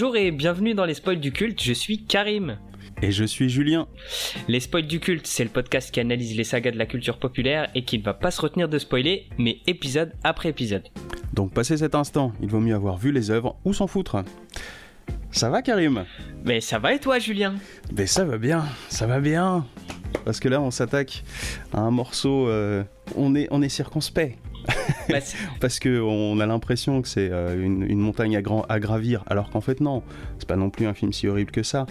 Bonjour et bienvenue dans les spoils du culte, je suis Karim. Et je suis Julien. Les spoils du culte, c'est le podcast qui analyse les sagas de la culture populaire et qui ne va pas se retenir de spoiler, mais épisode après épisode. Donc passé cet instant, il vaut mieux avoir vu les œuvres ou s'en foutre. Ça va Karim? Mais ça va et toi Julien? Mais ça va bien, ça va bien. Parce que là on s'attaque à un morceau, euh, on, est, on est circonspect. Bah, Parce qu'on a l'impression que c'est euh, une, une montagne à, grand- à gravir, alors qu'en fait non, c'est pas non plus un film si horrible que ça.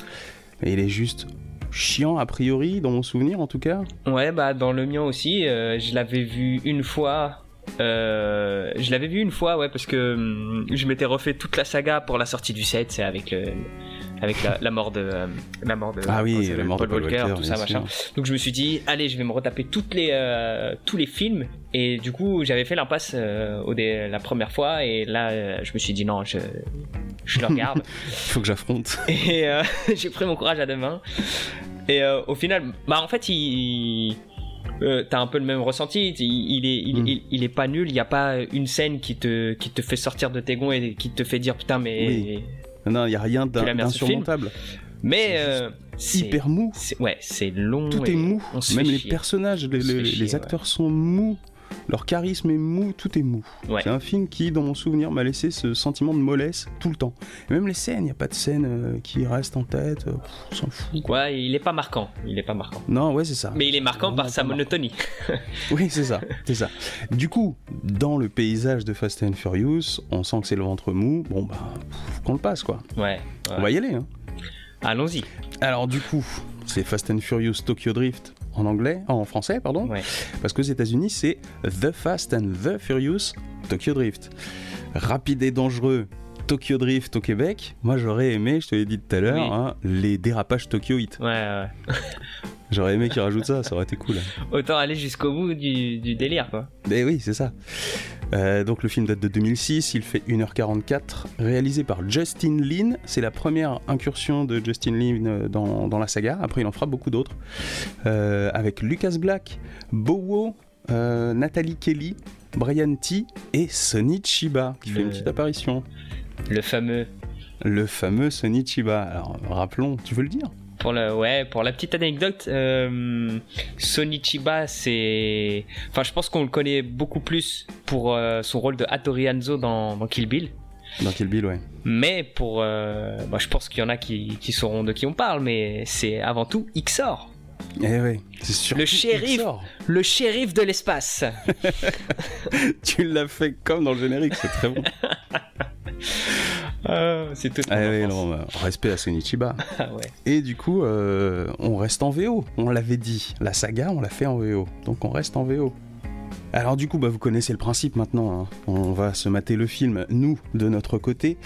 Mais il est juste chiant a priori, dans mon souvenir en tout cas. Ouais, bah dans le mien aussi, euh, je l'avais vu une fois. euh, je l'avais vu une fois, ouais, parce que hum, je m'étais refait toute la saga pour la sortie du 7, c'est avec le. Avec la, la mort de euh, la mort de Ah oui, la mort de Paul Paul Walker, Walker, tout ça machin. Donc je me suis dit allez je vais me retaper toutes les euh, tous les films et du coup j'avais fait l'impasse euh, au dé- la première fois et là euh, je me suis dit non je je le regarde Il faut que j'affronte. et j'ai pris mon courage à deux mains. Et au final, bah en fait, il. euh, T'as un peu le même ressenti, il, il est, il, Mm. il, il est pas nul, il y a pas une scène qui te, qui te fait sortir de tes gonds et qui te fait dire putain mais... Oui. Non, il n'y a rien d'insurmontable. Mais euh, c'est... Hyper mou. Ouais, c'est long. Tout et est mou. Même les chier. personnages, les acteurs sont mous. Leur charisme est mou, tout est mou. Ouais. C'est un film qui, dans mon souvenir, m'a laissé ce sentiment de mollesse tout le temps. Et même les scènes, il n'y a pas de scène euh, qui reste en tête. euh, pff, on s'en fout. quoi. Ouais, il est pas marquant, il est pas marquant. Non, ouais, c'est ça. Mais il est marquant par sa monotonie. Oui, c'est ça, c'est ça. Du coup, dans le paysage de Fast and Furious, on sent que c'est le ventre mou. Bon, bah, qu'on le passe, quoi. Ouais. On va y aller, hein. Allons-y. Alors, du coup, c'est Fast and Furious Tokyo Drift en anglais, en français, pardon. Ouais. Parce qu'aux États-Unis, c'est The Fast and the Furious Tokyo Drift. Rapide et dangereux Tokyo Drift au Québec. Moi, j'aurais aimé, je te l'ai dit tout à l'heure, Oui. hein, les dérapages Tokyo Hit. Ouais, ouais. J'aurais aimé qu'ils rajoutent ça, ça aurait été cool. Autant aller jusqu'au bout du, du délire, quoi. Mais oui, c'est ça. Euh, donc le film date de 2006, il fait 1h44, réalisé par Justin Lin. C'est la première incursion de Justin Lin euh, dans, dans la saga. Après, il en fera beaucoup d'autres. Euh, avec Lucas Black, Bowo, euh, Nathalie Kelly, Brian T et Sonny Chiba, qui fait une petite apparition. Le fameux Le fameux Sonny Chiba. Alors, rappelons, tu veux le dire? Pour le, ouais, pour la petite anecdote, euh, Sonny Chiba, c'est, enfin, je pense qu'on le connaît beaucoup plus pour euh, son rôle de Hattori Hanzo dans, dans Kill Bill. Dans Kill Bill, ouais. Mais pour, euh, bah, je pense qu'il y en a qui, qui sauront de qui on parle, mais c'est avant tout Ixor, Eh ouais, c'est sûr. Le shérif. le shérif de l'espace. Tu l'as fait comme dans le générique, c'est très bon. c'est tout. Ah ouais, non, bah, respect à Sonny Chiba. Ah ouais. Et du coup, euh, on reste en VO. On l'avait dit. La saga, on l'a fait en VO. Donc on reste en VO. Alors du coup, bah, vous connaissez le principe maintenant. hein. On va se mater le film, nous, de notre côté.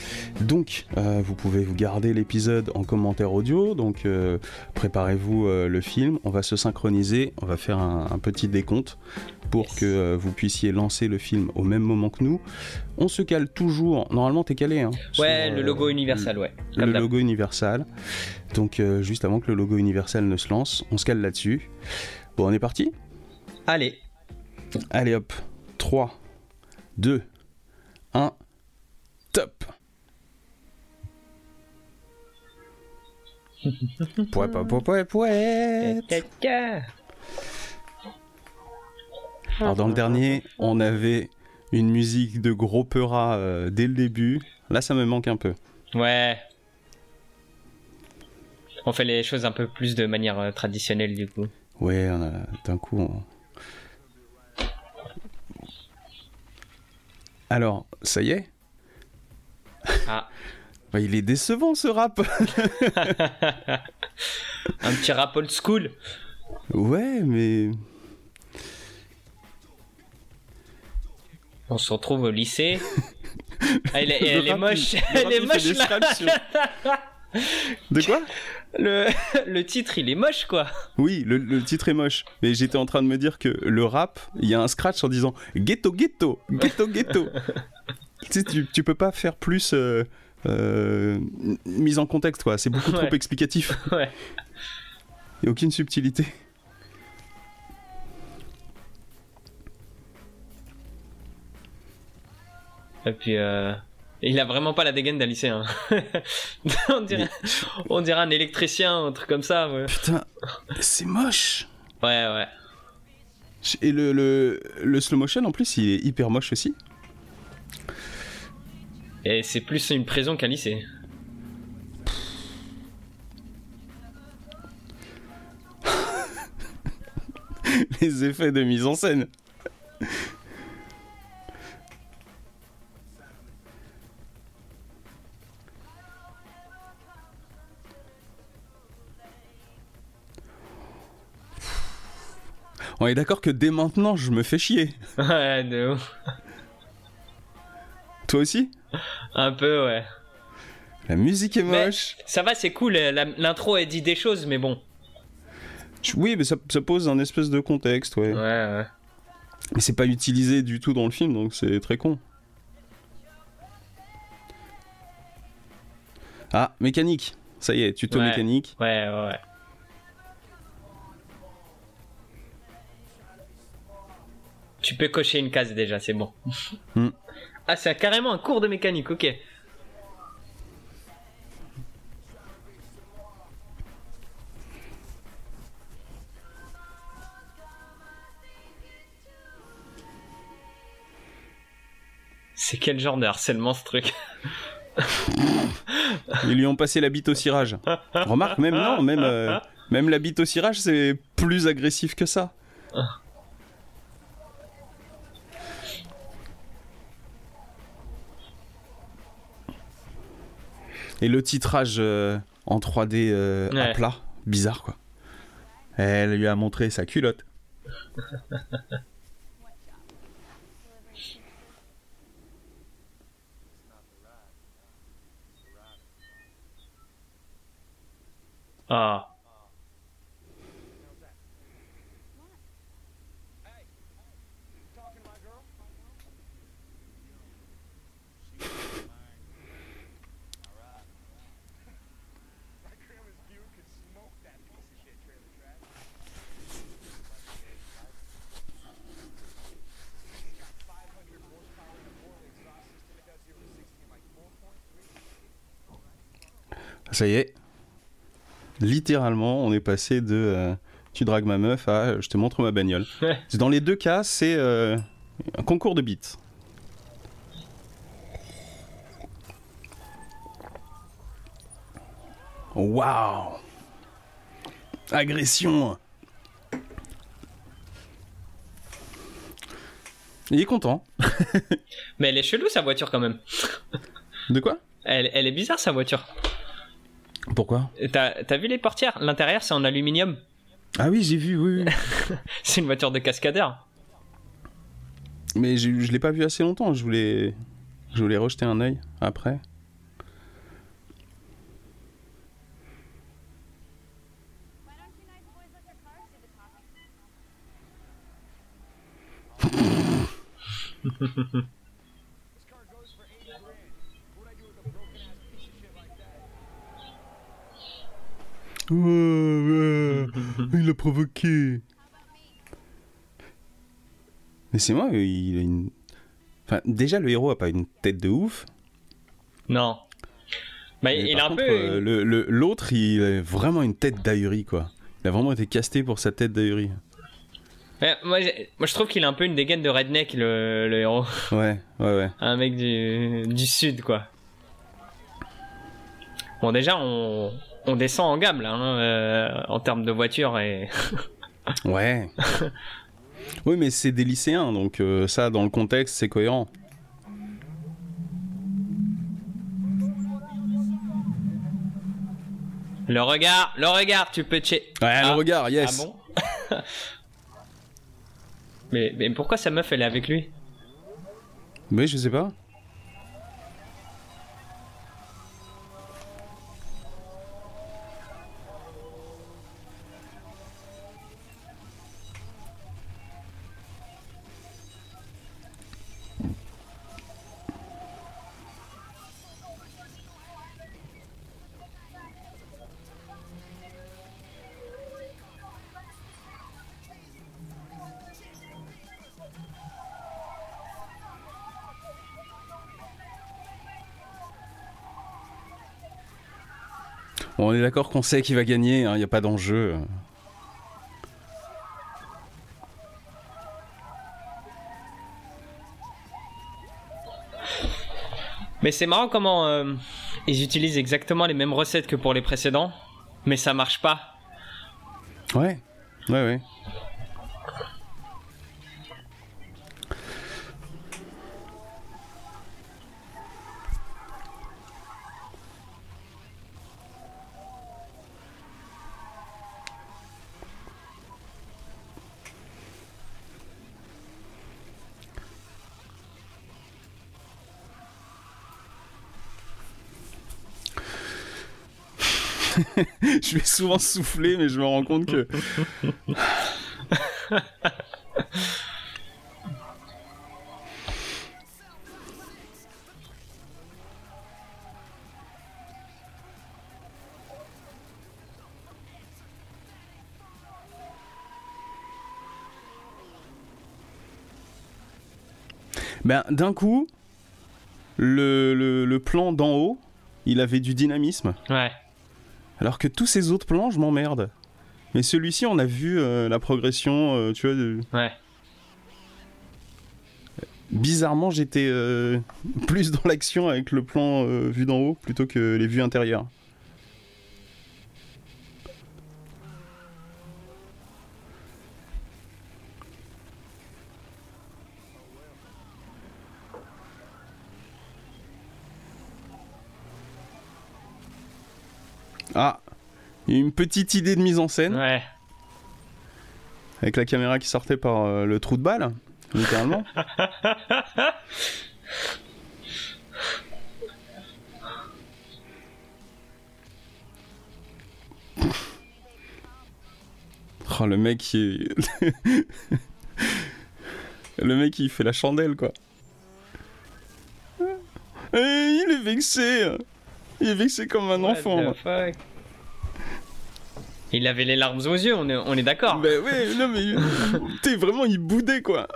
Donc, euh, vous pouvez vous garder l'épisode en commentaire audio. Donc, euh, préparez-vous euh, le film. On va se synchroniser. On va faire un, un petit décompte pour Yes. que vous puissiez lancer le film au même moment que nous. On se cale toujours. Normalement, t'es calé. Hein, Ouais, sur, le logo universal, ouais. le logo Universal. Donc juste avant que le logo Universal ne se lance, on se cale là-dessus. Bon, on est parti? Allez, Allez hop, 3, 2, 1, top pouet, pouet, pouet. Caca. Alors dans le dernier, on avait une musique de gros peura euh, dès le début. Là, ça me manque un peu. Ouais. On fait les choses un peu plus de manière euh, traditionnelle du coup. Ouais, on a- d'un coup. on- Alors, ça y est Ah. Il est décevant ce rap Un petit rap old school. Ouais, mais. On se retrouve au lycée. Ah, elle, est- elle moche. Elle est moche là. sur- De quoi Le, le titre il est moche quoi. Oui, le, le titre est moche. Mais j'étais en train de me dire que le rap, il y a un scratch en disant ghetto, ghetto, ghetto, ghetto. tu, sais, tu, tu peux pas faire plus euh, euh, mise en contexte, quoi. C'est beaucoup trop explicatif. Ouais. Il n'y a aucune subtilité. Et puis euh, Il a vraiment pas la dégaine d'un lycéen. on, dirait, on dirait un électricien, un truc comme ça. Ouais, Putain, c'est moche. ouais. ouais. Et le, le, le slow motion en plus, il est hyper moche aussi. Et c'est plus une prison qu'un lycée. Les effets de mise en scène. On est d'accord que dès maintenant, je me fais chier. Ouais, de ouf. Toi aussi? Un peu, ouais. La musique est Mais- moche. Ça va, c'est cool. L'intro, elle dit des choses, mais bon. Oui, mais ça, ça pose un espèce de contexte, ouais. Ouais, ouais. Mais c'est pas utilisé du tout dans le film, donc c'est très con. Ah, mécanique. Ça y est, tuto Ouais. mécanique. Ouais, ouais, ouais. Tu peux cocher une case déjà, c'est bon. Hmm. Ah, c'est carrément un cours de mécanique, ok. C'est quel genre de harcèlement ce truc Ils lui ont passé la bite au cirage. Remarque, même non, même, euh, même la bite au cirage, c'est plus agressif que ça. Et le titrage euh, en 3D euh, à plat, bizarre quoi. Elle lui a montré sa culotte. Ah. Ça y est. Littéralement, on est passé de euh, tu dragues ma meuf à je te montre ma bagnole. Dans les deux cas, c'est euh, un concours de beats. Waouh Agression Il est content. Mais elle est chelou sa voiture quand même. De quoi? Elle, elle est bizarre sa voiture. Pourquoi T'as t'as vu les portières? L'intérieur c'est en aluminium. Ah oui, j'ai vu, oui, oui. C'est une voiture de cascadeur. Mais je, je l'ai pas vu assez longtemps, je voulais, je voulais rejeter un œil après. il a provoqué. Mais c'est moi, il a une. Enfin, déjà, le héros a pas une tête de ouf. Non. Bah, Mais il par a un contre, peu. euh, le- le- L'autre, il a vraiment une tête d'ahuri, quoi. Il a vraiment été casté pour sa tête d'ahuri. Ouais, moi, j'ai- moi, je trouve qu'il a un peu une dégaine de redneck, le, le héros. Ouais, ouais, ouais. Un mec du, du sud, quoi. Bon, déjà, on, on descend en gamme, là, hein, euh, en termes de voiture et. Ouais. oui, mais c'est des lycéens, donc euh, ça, dans le contexte, c'est cohérent. Le regard, le regard, tu peux check. Ouais, Ah. le regard, yes. Ah bon mais, mais pourquoi sa meuf, elle est avec lui? Mais je sais pas. Bon, on est d'accord qu'on sait qui va gagner, il hein, n'y a pas d'enjeu. Mais c'est marrant comment euh, ils utilisent exactement les mêmes recettes que pour les précédents, mais ça marche pas. Ouais, ouais, ouais. je vais souvent souffler, mais je me rends compte que. Ben, d'un coup, le, le, le plan d'en haut, il avait du dynamisme. Ouais. Alors que tous ces autres plans, je m'emmerde. Mais celui-ci, on a vu euh, la progression, euh, tu vois. De... Ouais. Bizarrement, j'étais euh, plus dans l'action avec le plan vu d'en haut plutôt que les vues intérieures. Petite idée de mise en scène. Ouais. Avec la caméra qui sortait par euh, le trou de balle, littéralement. oh, le mec qui est... le mec qui fait la chandelle, quoi. Eh, il est vexé il est vexé comme un enfant. Il avait les larmes aux yeux, on est, on est d'accord. Ben ouais, non mais. T'es vraiment, il boudait quoi.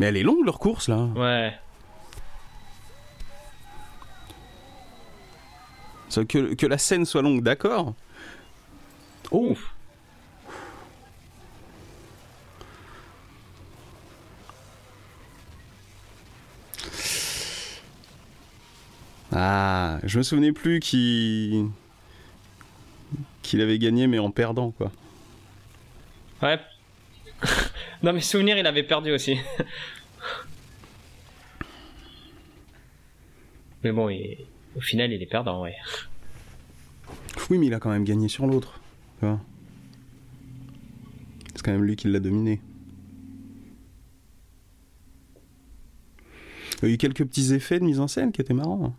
Mais elle est longue leur course là. Ouais. Que, que la scène soit longue, d'accord. Oh Ah, je me souvenais plus qu'il qu'il avait gagné mais en perdant quoi. Ouais. non mais souvenir il avait perdu aussi. mais bon, il... Au final, il est perdant, ouais. Oui, mais il a quand même gagné sur l'autre. C'est quand même lui qui l'a dominé. Il y a eu quelques petits effets de mise en scène qui étaient marrants.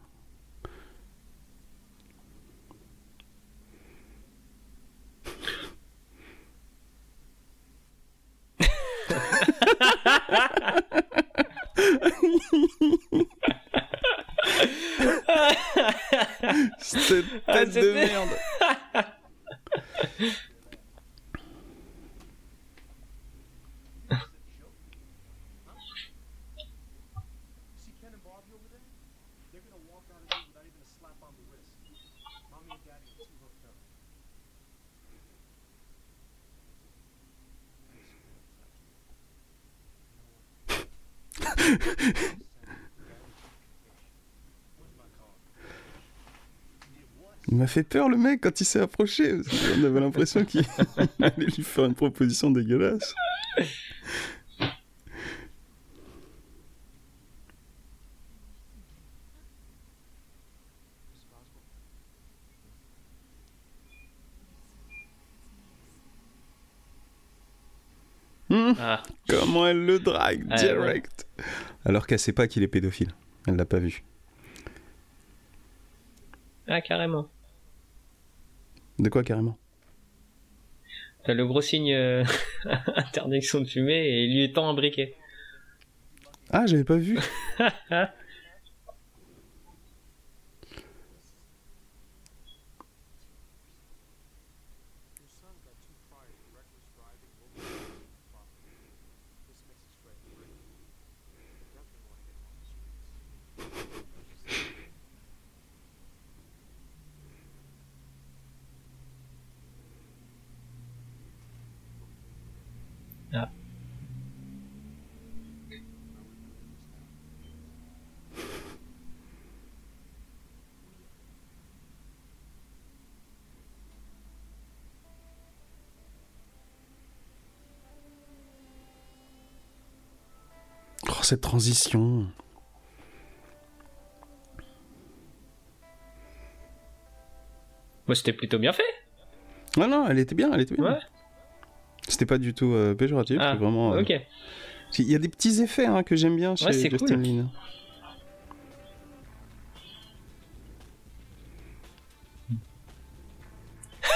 Cette ah, tête de merde. Il m'a fait peur le mec quand il s'est approché. On avait l'impression qu'il allait lui faire une proposition dégueulasse. Hmm. Ah. Comment elle le drague direct Alors qu'elle sait pas qu'il est pédophile. Elle l'a pas vu. Ah, carrément. De quoi carrément T'as le gros signe euh, interdiction de fumer et il lui étend un briquet. Ah, j'avais pas vu. Ah. Cette transition. Moi, c'était plutôt bien fait. Non, non, elle était bien, elle était bien. Ouais. C'était pas du tout euh, péjoratif, Ah, vraiment. euh, ok. Il y a des petits effets hein, que j'aime bien chez Ouais, Justin cool. Lin.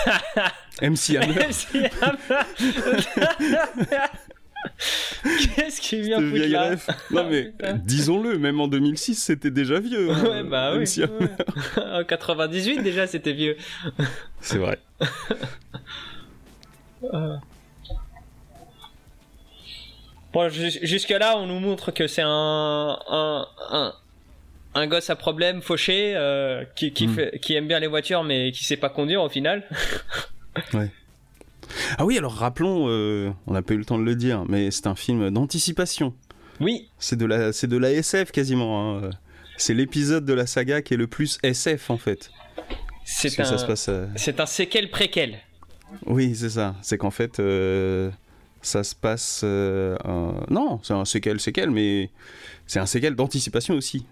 MC Hammer, Qu'est-ce qui vient foutre là. Non mais disons-le, même en 2006, c'était déjà vieux. hein, Ouais, bah oui. Ouais. En 98 déjà, c'était vieux. C'est vrai. Bon, jus- jusque-là, on nous montre que c'est un, un, un, un gosse à problème, fauché, euh, qui, qui, Mm. fait, qui aime bien les voitures, mais qui sait pas conduire au final. Ah oui, alors rappelons, euh, on n'a pas eu le temps de le dire, mais c'est un film d'anticipation. Oui, C'est de la, c'est de la SF quasiment. hein. C'est l'épisode de la saga qui est le plus SF en fait. C'est un, ça se passe. euh, c'est un séquel préquel. Oui, c'est ça. C'est qu'en fait, euh, ça se passe. Non, c'est un séquel, séquel, mais c'est un séquel d'anticipation aussi.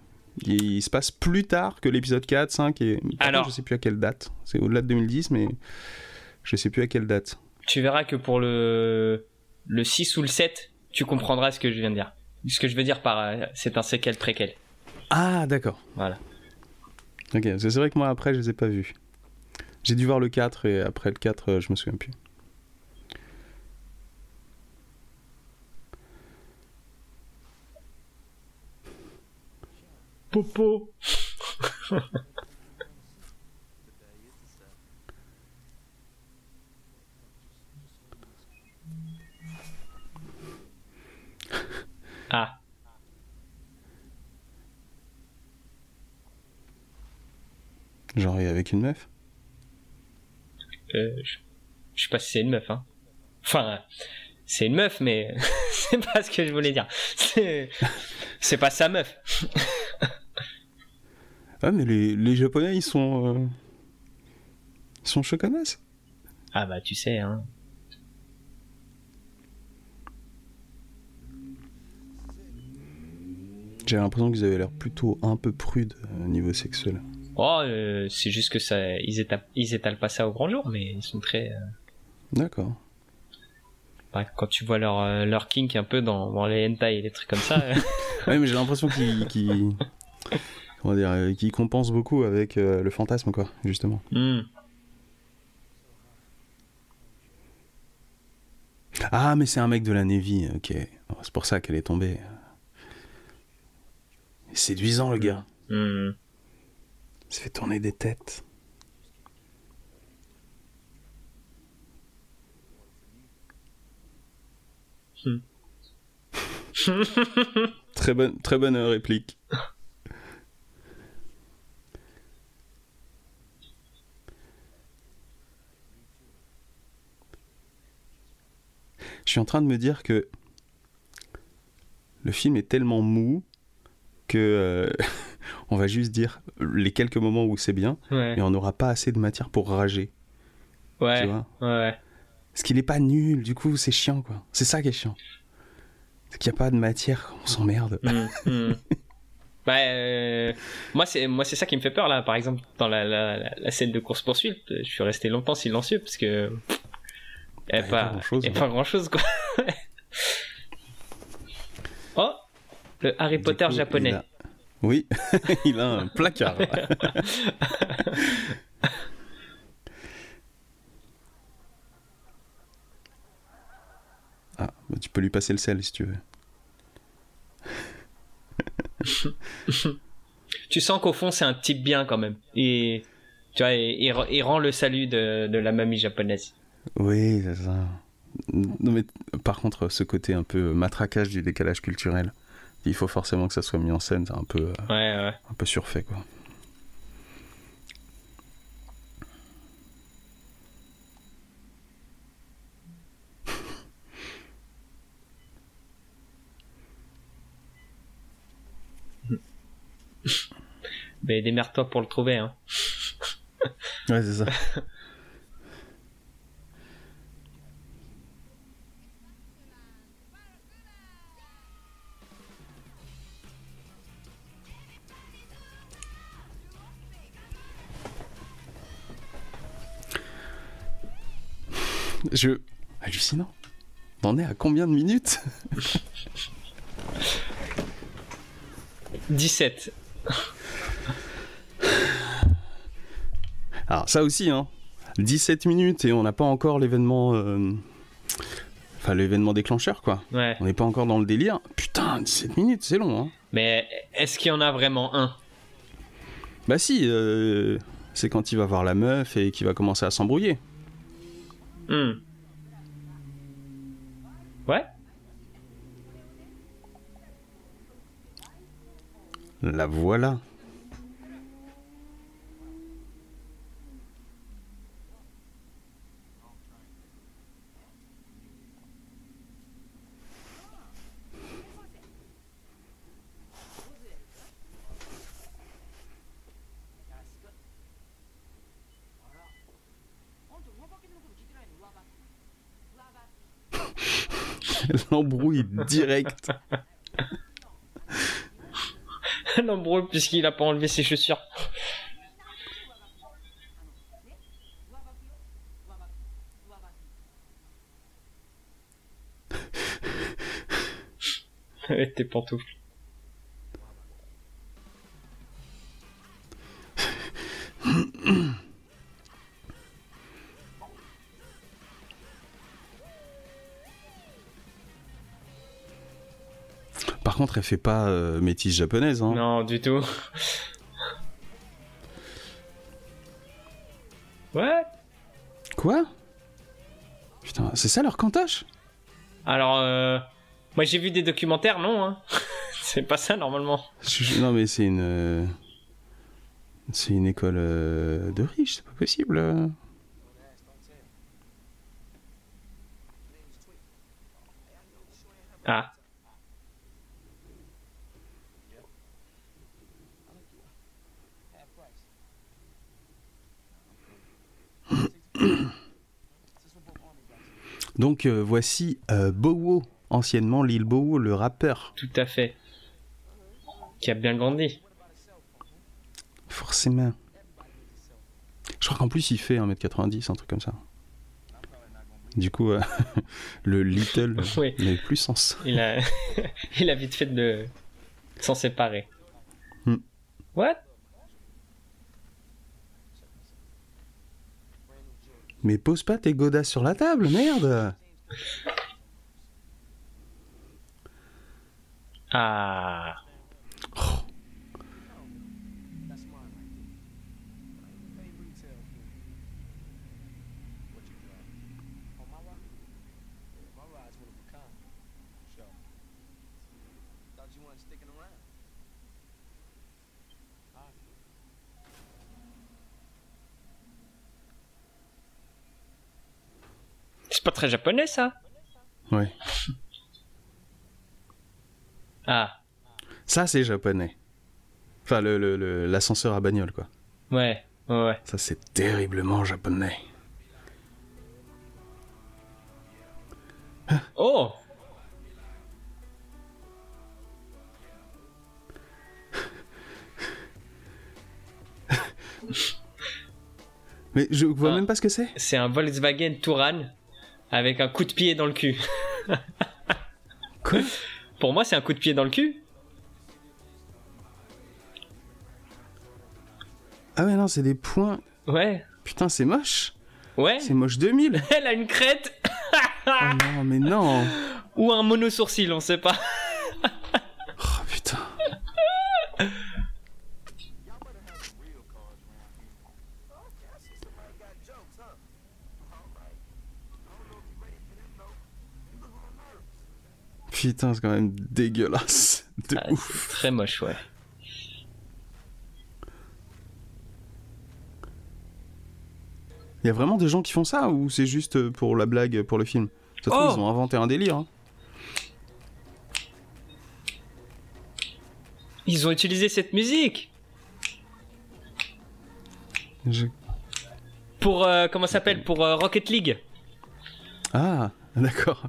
Il, il se passe plus tard que l'épisode 4, 5 et. par contre, Alors. Je sais plus à quelle date. C'est au-delà de 2010, mais je sais plus à quelle date. Tu verras que pour le, le 6 ou le 7, tu comprendras ce que je viens de dire. Ce que je veux dire par euh, c'est un séquel préquel. Ah, d'accord. Voilà. Ok, c'est vrai que moi, après, je les ai pas vus. J'ai dû voir le 4 et après le 4, euh, je me souviens plus. Popo. ah, Genre avec une meuf euh, je, je sais pas si c'est une meuf, hein. Enfin, c'est une meuf, mais c'est pas ce que je voulais dire. C'est, pas sa meuf. Ah, mais les, les Japonais, ils sont. euh, Ils sont choconasses. Ah bah tu sais, hein. J'ai l'impression qu'ils avaient l'air plutôt un peu prudes euh, au niveau sexuel. Oh, euh, c'est juste que ça, ils étalent, ils étalent pas ça au grand jour, mais ils sont très. euh, D'accord. bah, quand tu vois leur euh, leur kink un peu dans, dans les hentai et les trucs comme ça. Ouais, mais j'ai l'impression qu'ils. Comment dire Qu'ils compensent beaucoup avec le fantasme, quoi, justement. hmm. Ah, mais c'est un mec de la Navy, ok. C'est pour ça qu'elle est tombée. Séduisant, le gars. Il se fait tourner des têtes. Hmm. très bonne, très bonne euh, réplique. Je suis en train de me dire que le film est tellement mou que euh, on va juste dire les quelques moments où c'est bien, Ouais. mais on n'aura pas assez de matière pour rager. Ouais. Tu vois Ouais. Parce qu'il est pas nul, du coup c'est chiant quoi. C'est ça qui est chiant. C'est qu'il n'y a pas de matière, on s'emmerde. Bah, euh, moi c'est moi c'est ça qui me fait peur là. Par exemple, dans la, la, scène de course poursuite, je suis resté longtemps silencieux parce que Bah, y a pas pas, grand-chose, y a hein. pas grand chose quoi. le Harry Potter coup, japonais. a- Oui, il a un placard. ah, bah, tu peux lui passer le sel si tu veux. Tu sens qu'au fond c'est un type bien quand même. Et tu vois, il, il- il rend le salut de, de la mamie japonaise. Oui, c'est ça. Non, mais par contre, ce côté un peu matraquage du décalage culturel, il faut forcément que ça soit mis en scène, c'est un peu, euh, un peu surfait quoi. Mais démerde-toi pour le trouver. Hein. ouais, c'est ça. Je. Hallucinant. On est à combien de minutes? 17. Alors, ça aussi, hein. 17 minutes et on n'a pas encore l'événement. euh, Enfin, l'événement déclencheur, quoi. Ouais. On n'est pas encore dans le délire. Putain, 17 minutes, c'est long, hein. Mais est-ce qu'il y en a vraiment un? Bah, si, euh, c'est quand il va voir la meuf et qu'il va commencer à s'embrouiller. Hmm. Ouais La voilà. L'embrouille direct. L'embrouille puisqu'il a pas enlevé ses chaussures. Avec tes pantoufles. Fait pas euh, métisse japonaise, hein. Non, du tout. Ouais. Quoi? Putain, c'est ça leur cantoche? Alors, euh, moi j'ai vu des documentaires, non, hein. C'est pas ça normalement. Non, mais c'est une. euh, C'est une école euh, de riches, c'est pas possible. Ah. Donc euh, voici euh, Bowo, anciennement Lil Bowo, le rappeur. Tout à fait. Qui a bien grandi. Forcément. Je crois qu'en plus il fait 1m90, un truc comme ça. Du coup, euh, le Little Oui. n'avait plus sens. Il a, il a vite fait de s'en séparer. Hmm. What? Mais pose pas tes godasses sur la table, merde Ah. C'est pas très japonais ça Ouais. Ah. Ça, c'est japonais. Enfin, le- l'ascenseur à bagnole, quoi. Ouais. Ouais. ouais. Ça, c'est terriblement japonais. Oh Mais je vois Ah. même pas ce que c'est. C'est un Volkswagen Touran avec un coup de pied dans le cul. Quoi? Pour moi, c'est un coup de pied dans le cul. Ah ouais, non, c'est des points. Ouais. Putain, c'est moche. Ouais. C'est moche 2000. Elle a une crête oh non, mais non. ou un mono-sourcil, on sait pas. Oh putain. Putain, c'est quand même dégueulasse. De Ah, ouf. très moche, ouais. Il y a vraiment des gens qui font ça ou c'est juste pour la blague, pour le film? Ça Oh ils ont inventé un délire. hein. Ils ont utilisé cette musique Je- pour euh, comment ça s'appelle? Pour euh, Rocket League. Ah, d'accord.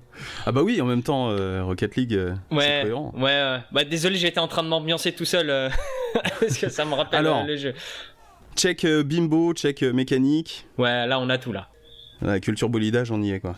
Ah bah oui, en même temps, euh, Rocket League, euh, c'est Ouais, cohérent. ouais. euh, bah désolé, j'étais en train de m'ambiancer tout seul euh, parce que ça me rappelle Alors. le jeu. Check bimbo, check mécanique. Ouais, là on a tout là. La culture bolidage, on y est quoi.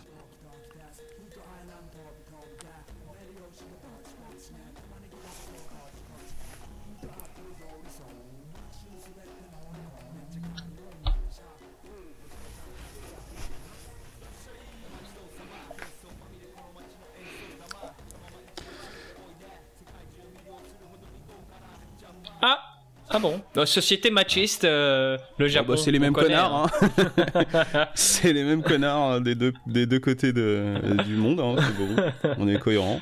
Ah bon. Société machiste, euh, le Ah Japon. bah, c'est les on mêmes connaît, connards, hein. c'est les mêmes connards hein, des, deux, des deux côtés de, euh, du monde. hein, c'est bon. On est cohérent.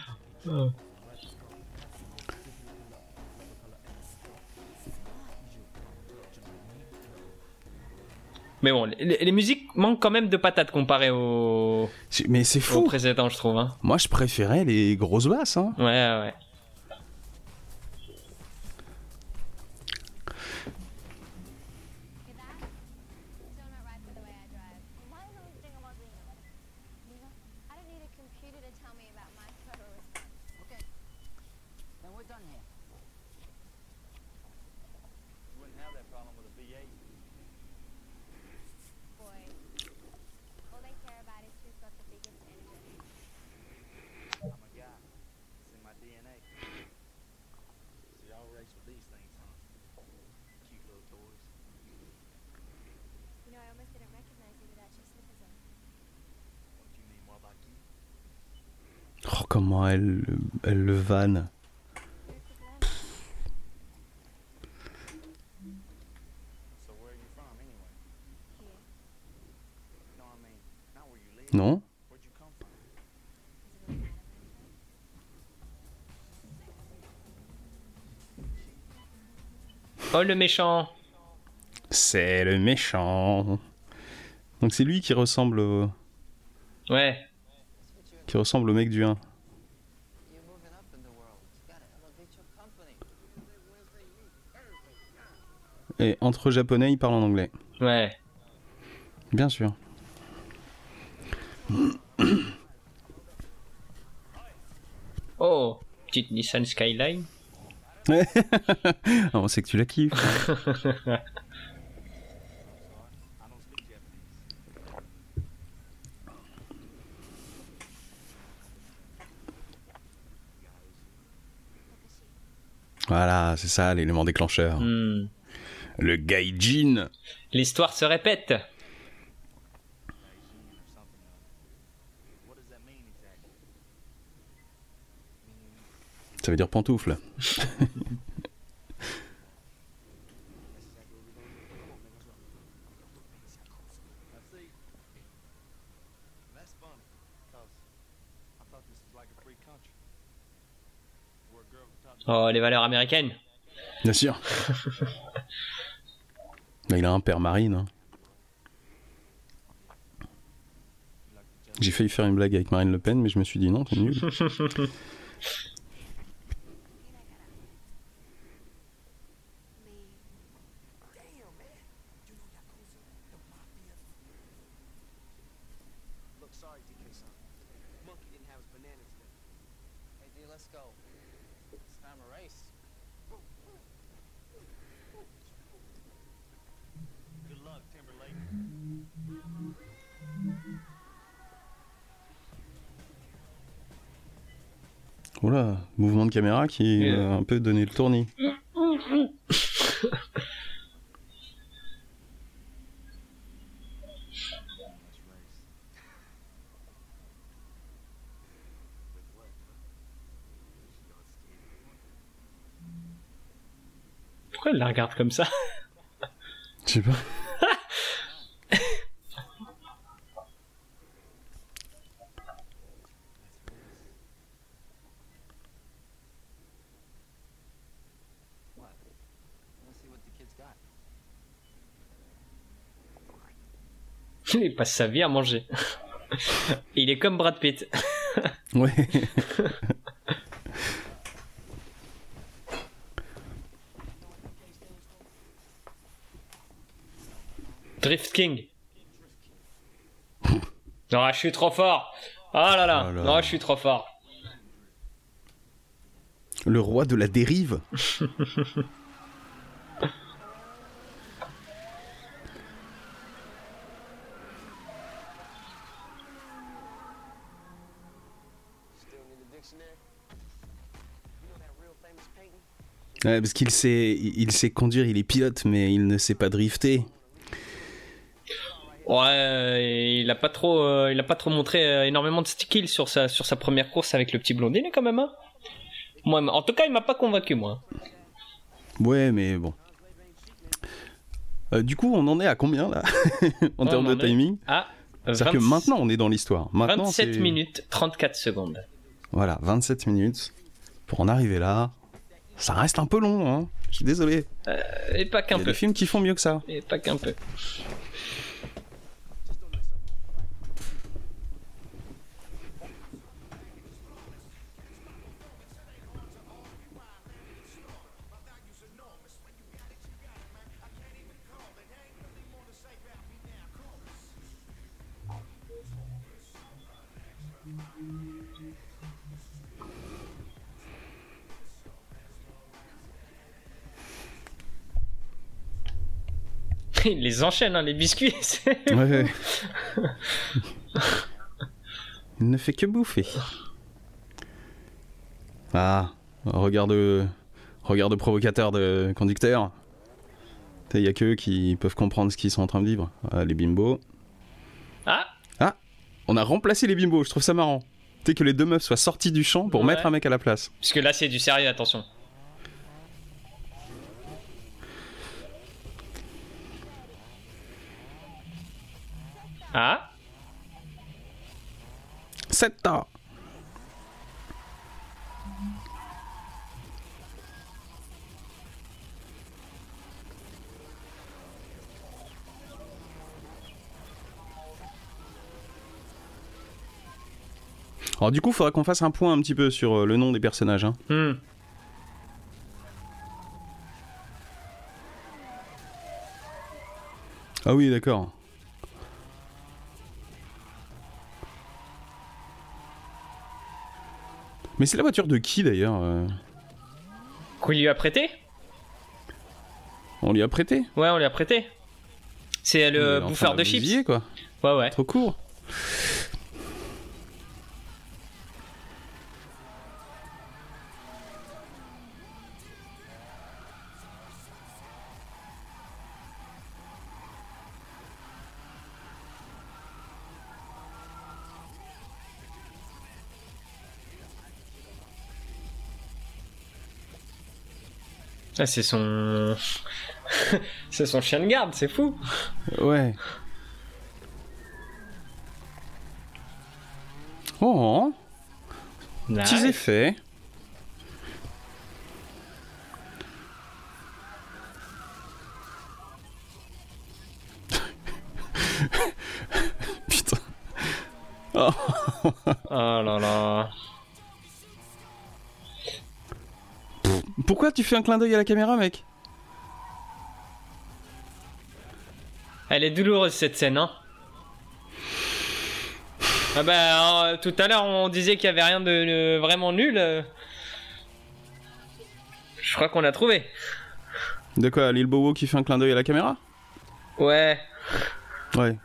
Mais bon, les, les musiques manquent quand même de patates comparé au, Mais c'est au fou. précédent, je trouve. Hein. Moi, je préférais les grosses basses. Hein. Ouais, ouais. Really matter where I'm from? Oh le méchant. C'est le méchant. Donc c'est lui qui ressemble au, Ouais. qui ressemble au mec du 1. Et entre japonais, il parle en anglais. Ouais. Bien sûr. Oh, petite Nissan Skyline. Ah, on sait que tu la kiffes. Voilà, c'est ça l'élément déclencheur. Hmm. Le gaijin. L'histoire se répète. Ça veut dire pantoufle. Oh, les valeurs américaines. Bien sûr. Il a un père marine. hein. J'ai failli faire une blague avec Marine Le Pen, mais je me suis dit non, t'es nul. caméra qui Yeah. a un peu donné le tournis. Pourquoi elle la regarde comme ça? Je sais pas. passe sa vie à manger. il est comme Brad Pitt. Drift King. Non, je suis trop fort. Ah oh là oh là. Non, je suis trop fort. Le roi de la dérive. Ouais, parce qu'il sait, il sait conduire, il est pilote, mais il ne sait pas drifter. Ouais, il a pas trop, euh, il a pas trop montré euh, énormément de skills sur sa, sur sa première course avec le petit blondinet quand même. Hein. Moi, en tout cas, il m'a pas convaincu moi. Ouais, mais bon. Euh, du coup, on en est à combien là En Ouais, termes de timing Ah, C'est-à-dire que 20 maintenant on est dans l'histoire. Maintenant, 27 c'est- minutes 34 secondes. Voilà, 27 minutes. Pour en arriver là, ça reste un peu long, hein. Je suis désolé. Et pas Il y qu'un a peu. des films qui font mieux que ça. Et pas qu'un peu. Il les enchaîne, hein, les biscuits. Ouais. Il ne fait que bouffer. Ah, regarde, regarde provocateur de conducteur. Il y a qu'eux qui peuvent comprendre ce qu'ils sont en train de vivre. Ah, les bimbos. Ah, On a remplacé les bimbos, je trouve ça marrant. Tu que les deux meufs soient sorties du champ pour Ouais. mettre un mec à la place. parce que là, c'est du sérieux, attention. Ah, 7 tas Alors du coup, il faudra qu'on fasse un point un petit peu sur euh, le nom des personnages. hein. hmm. Ah oui, d'accord. Mais c'est la voiture de qui d'ailleurs euh Qu'on lui a prêté On lui a prêté Ouais, on lui a prêté. C'est le bouffeur de chips. quoi. Ouais, ouais. Trop court. Ah, c'est son. c'est son chien de garde, c'est fou. Ouais. Oh, petits Nice. effets. Pourquoi tu fais un clin d'œil à la caméra, mec Elle est douloureuse cette scène, hein. Ah bah, euh, tout à l'heure on disait qu'il y avait rien de, de vraiment nul. euh. Je crois qu'on l'a trouvé. De quoi Lil Bobo qui fait un clin d'œil à la caméra Ouais. Ouais.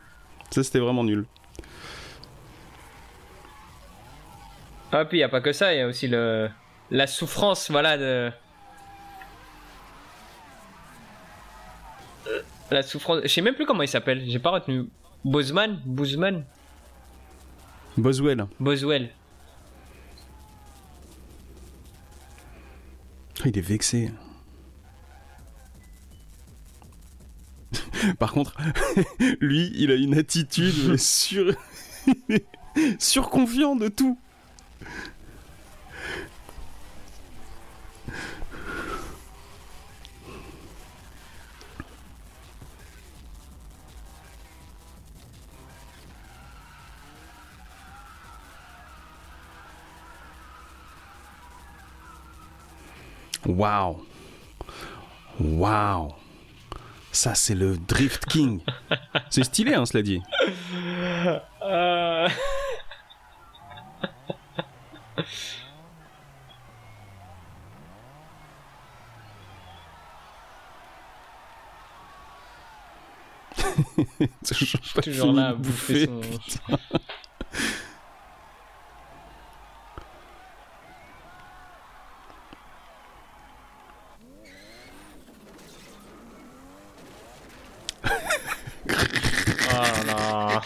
Ça, c'était vraiment nul. Ah puis il y a pas que ça, il y a aussi le la souffrance, voilà de. La souffrance. Je sais même plus comment il s'appelle. J'ai pas retenu. Bosman, Boozman, Boswell. Boswell. Ah, Il est vexé. Par contre, lui, il a une attitude sur... surconfiant de tout. Waouh. Waouh. Ça, c'est le Drift King. c'est stylé, hein, cela dit. Euh, Toujours, pas Toujours fini là à bouffer bouffer. son... Oh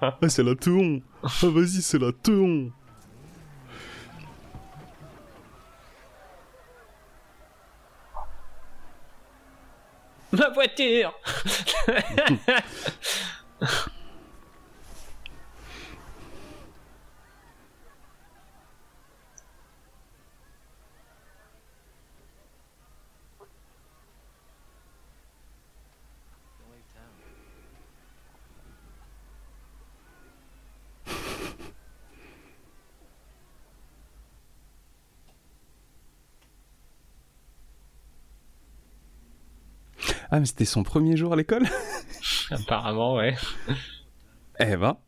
là Ah, c'est la teon. Ah, vas-y, c'est la teon. Ma voiture Ah, mais c'était son premier jour à l'école Apparemment, ouais. Eh ben.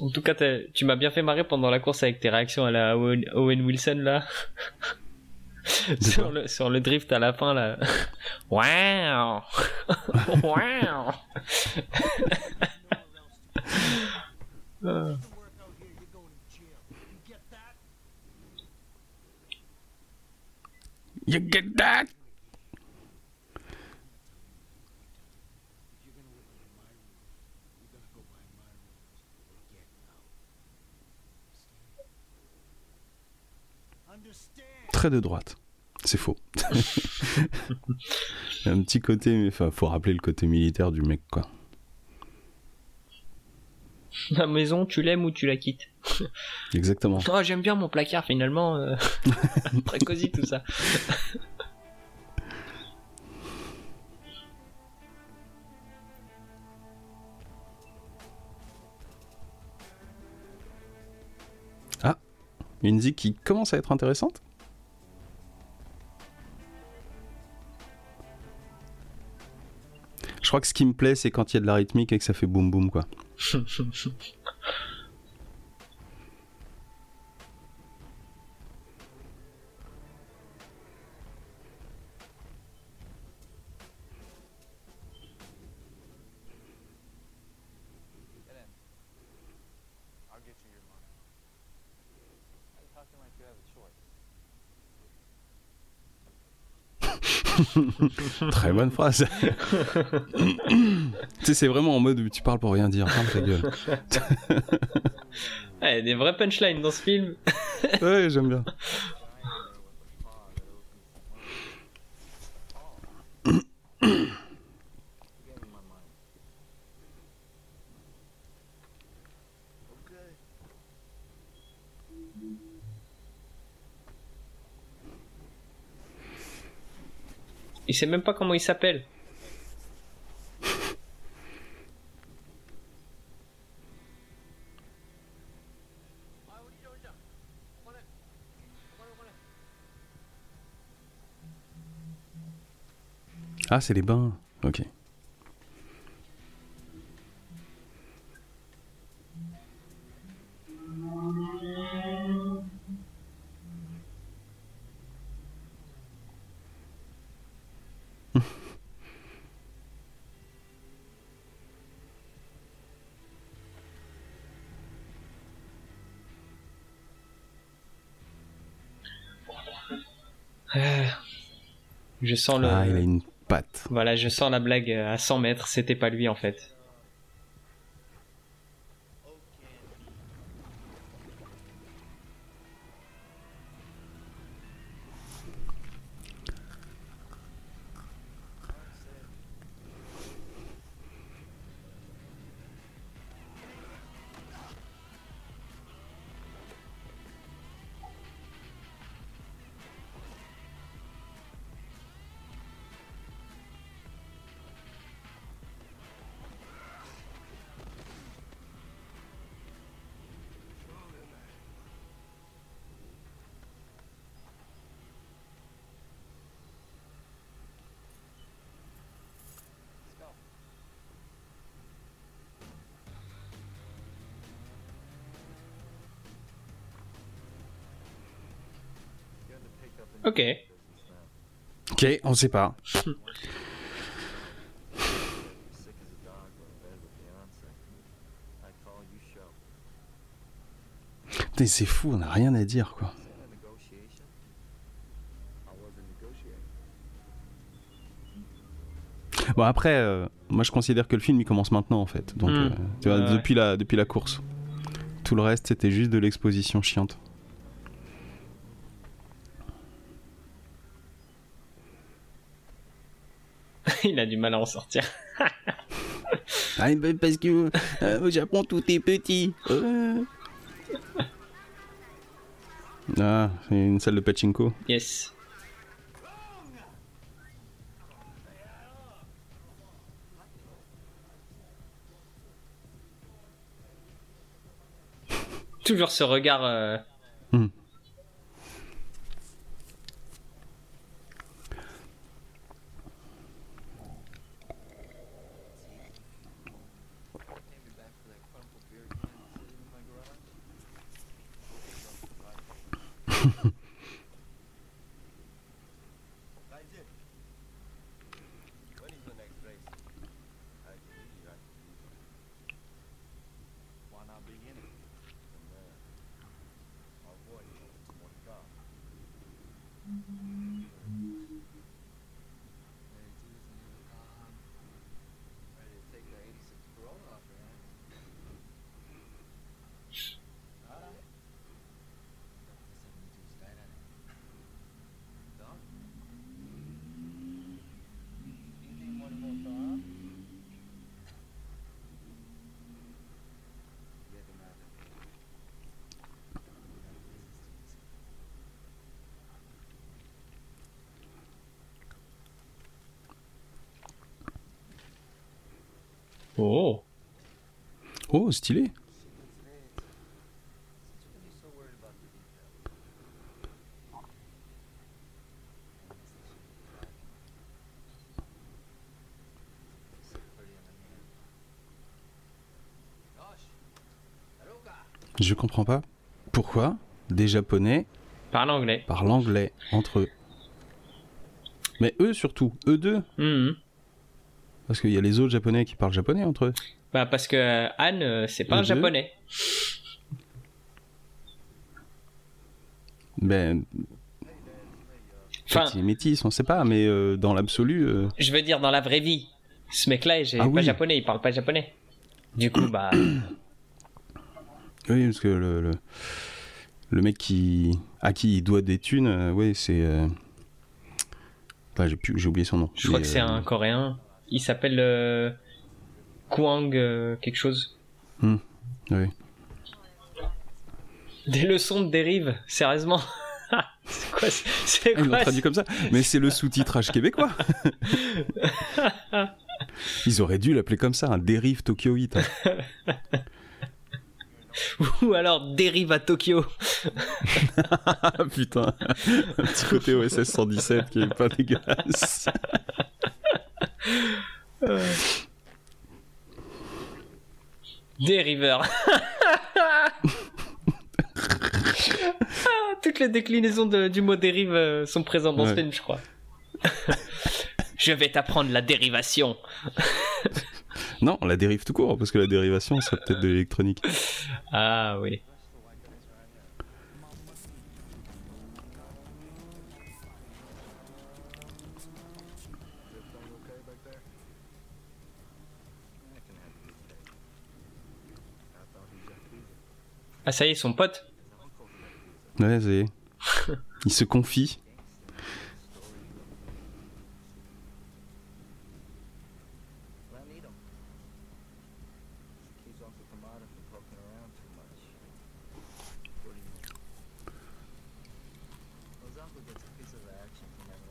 En tout cas, tu m'as bien fait marrer pendant la course avec tes réactions à la Owen, Owen Wilson là. Sur, le, sur le drift à la fin là. Wow! wow! Euh, You get that? Très de droite. C'est faux. Il y a un petit côté, mais enfin, faut rappeler le côté militaire du mec, quoi. La maison, tu l'aimes ou tu la quittes Exactement. Oh, j'aime bien mon placard finalement. euh, Très cosy tout ça. Une zik qui commence à être intéressante. Crois que ce qui me plaît, c'est quand il y a de la rythmique et que ça fait boum boum, quoi. Très bonne phrase. tu sais, c'est vraiment en mode tu parles pour rien dire. Ferme ta gueule. Ouais, il y a des vrais punchlines dans ce film. Ouais, j'aime bien. Give me my money. Okay. Il sait même pas comment il s'appelle. Ah, c'est les bains. Ok. Je sens le. Ah, il a une patte. Voilà, je sens la blague euh, à 100 mètres. C'était pas lui en fait. Ok. Ok, on sait pas. Putain, c'est fou, on a rien à dire quoi. Bon après, euh, moi je considère que le film il commence maintenant en fait. Donc Hmm. euh, tu vois, Ouais, ouais. depuis la depuis la course. Tout le reste c'était juste de l'exposition chiante. Il a du mal à en sortir. Ah, parce que euh, au Japon tout est petit. Ah, c'est une salle de pachinko. Yes. Toujours ce regard. euh, Take Yosh! Haruka! Je comprends pas. Pourquoi des Japonais anglais. parlent anglais entre eux Mais eux surtout, eux deux. Mhm. Parce qu'il y a les autres Japonais qui parlent japonais entre eux. Bah parce que Anne, euh, c'est pas un deux. japonais. Ben, Enfin, il est métis, on sait pas, mais euh, dans l'absolu. euh, je veux dire dans la vraie vie. Ce mec-là, il est Ah pas oui. japonais, il parle pas japonais. Du coup, bah, Oui, parce que le, le, le mec qui, à qui il doit des thunes, euh, oui, c'est. Enfin, j'ai, oublié son nom. je crois que c'est un coréen. Il s'appelle Kwang euh, quelque chose. Oui. Des leçons de dérive, sérieusement. c'est quoi ce- C'est ils l'ont quoi traduit comme ça. Mais c'est le sous-titrage québécois. Ils auraient dû l'appeler comme ça, un dérive Tokyo 8. hein. Ou alors dérive à Tokyo. Putain, un petit côté OSS 117 qui est pas dégueulasse. Dériveur. Ah, Toutes les déclinaisons de- du mot dérive euh, sont présentes dans ce Ouais. film, je crois. je vais t'apprendre la dérivation. Non, la dérive tout court, parce que la dérivation, ça peut-être de l'électronique. Ah oui.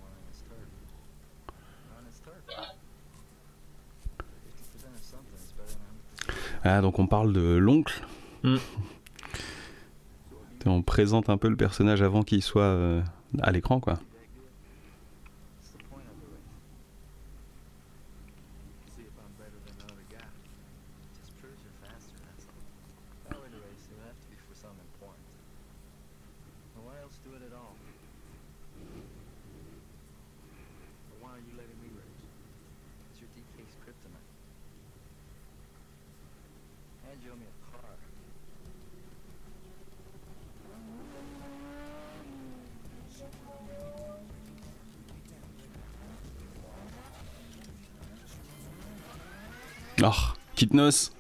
On his turf. On his turf. 50% of something is better than 100%. Ah, donc on parle de l'oncle. Hmm. On présente un peu le personnage avant qu'il soit euh, à l'écran, quoi. Oh, Kitnos.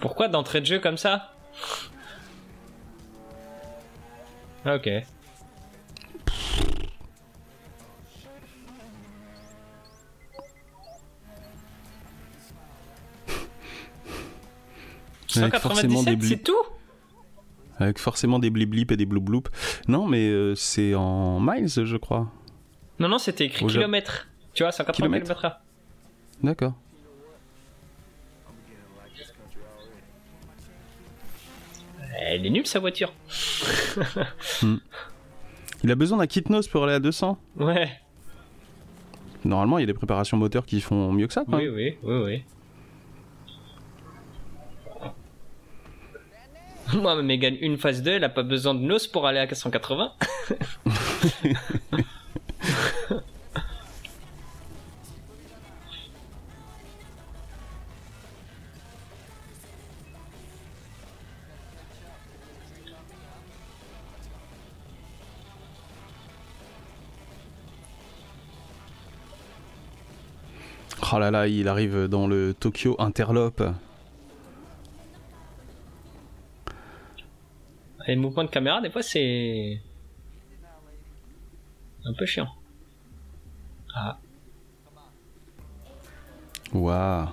Pourquoi d'entrée de jeu comme ça? Ok. Avec forcément des 197, blips. c'est tout? Avec forcément des blip blip et des bloup bloup. Non, mais euh, c'est en miles, je crois. Non, non, c'était écrit Au kilomètres. Tu vois, 180 Kilomètres. km heure. D'accord. Elle est nulle sa voiture. Il a besoin d'un Kitnos pour aller à 200. Ouais. Normalement, il y a des préparations moteurs qui font mieux que ça. Quoi. Oui, oui, oui, oui. Moi, ma Mégane une phase 2, elle a pas besoin de nos pour aller à 180. Oh là là, il arrive dans le Tokyo Interlope. Et le mouvement de caméra, des fois, c'est. un peu chiant. Ah. Waouh.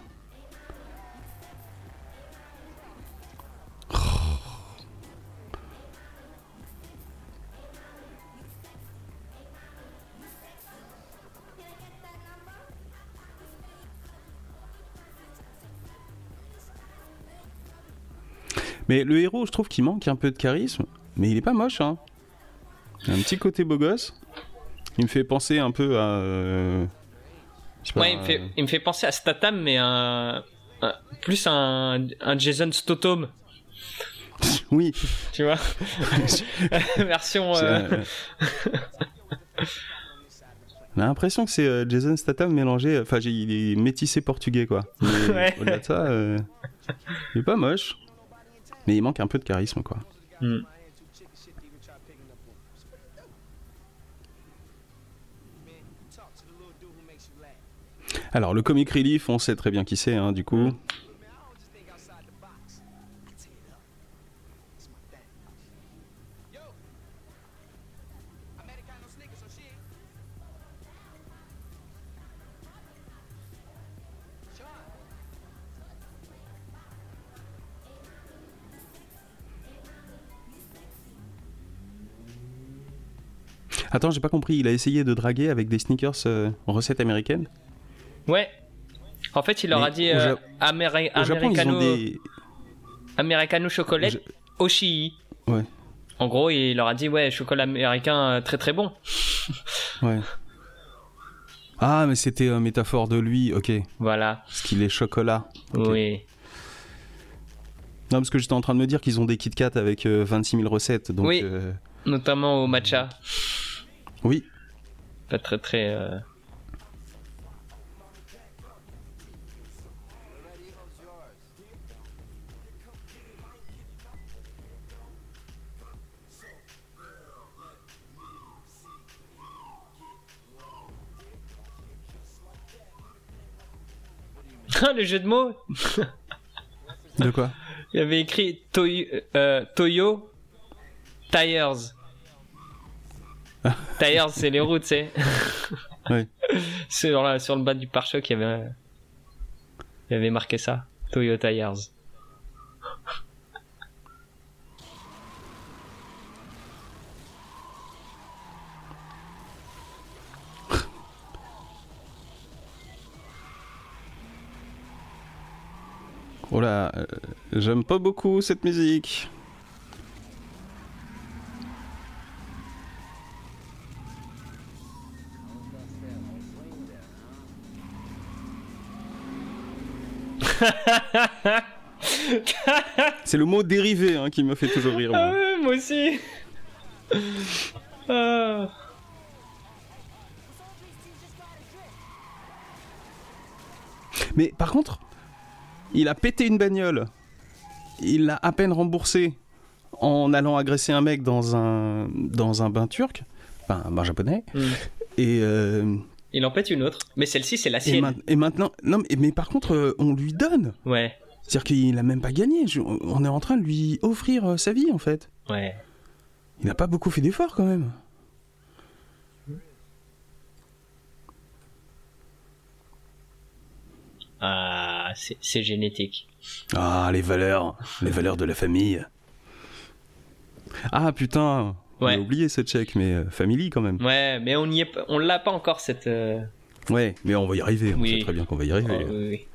Mais le héros, je trouve qu'il manque un peu de charisme, mais il est pas moche. Hein. Il a un petit côté beau gosse. Il me fait penser un peu à. euh, pas, Ouais, il me, fait, il me fait penser à Statham, mais un. un- plus un, un Jason Statham, Oui, tu vois? Version. euh, On a l'impression que c'est euh, Jason Statham mélangé. Enfin, il est métissé portugais, quoi. Mais Ouais. au-delà de ça, euh, il est pas moche. Mais il manque un peu de charisme, quoi. hmm. Alors, le comic relief, on sait très bien qui c'est, hein, du coup. Attends, j'ai pas compris. Il a essayé de draguer avec des sneakers euh, recette américaine Ouais. En fait, il leur Mais a dit au euh, Ja- Améri- Au Japon, ils Americano, ont des. Americano chocolat Oshii. Ouais. En gros, il leur a dit Ouais, chocolat américain euh, très très bon. Ouais. Ah, mais c'était une métaphore de lui, ok. Voilà. Parce qu'il est chocolat. Oui. Non, parce que j'étais en train de me dire qu'ils ont des Kit Kat avec euh, 26 000 recettes. Donc, Oui. euh, Notamment au matcha. Oui. Pas très très. euh, Le jeu de mots De quoi? Il y avait écrit Toyo, euh, Toyo Tires. Tires, c'est les roues, tu sais. Ouais. sur, la- sur le bas du pare-choc, il y avait, il y avait marqué ça. Toyo Tires. Oh là, euh, j'aime pas beaucoup cette musique. C'est le mot dérivé hein, qui me fait toujours rire. Ah moi. ouais, moi aussi. Ah. Mais par contre, Il a pété une bagnole. Il l'a à peine remboursé en allant agresser un mec dans un, dans un bain turc. Enfin, un bain japonais. Mm. Et, euh, Il en pète une autre. Mais celle-ci, c'est la et, sienne. ma- et maintenant. Non, mais, mais par contre, euh, on lui donne. Ouais, C'est-à-dire qu'il a même pas gagné. Je- on est en train de lui offrir euh, sa vie, en fait. ouais. Il n'a pas beaucoup fait d'efforts, quand même. Ah, c'est c'est génétique. Ah, les valeurs. Les valeurs de la famille. Ah, putain. On Ouais. a oublié ce check, mais euh, family, quand même. Ouais, mais on y est, pas- on l'a pas encore cette. euh, Ouais, mais on va y arriver. On Oui. sait très bien qu'on va y arriver. oh, oui, oui.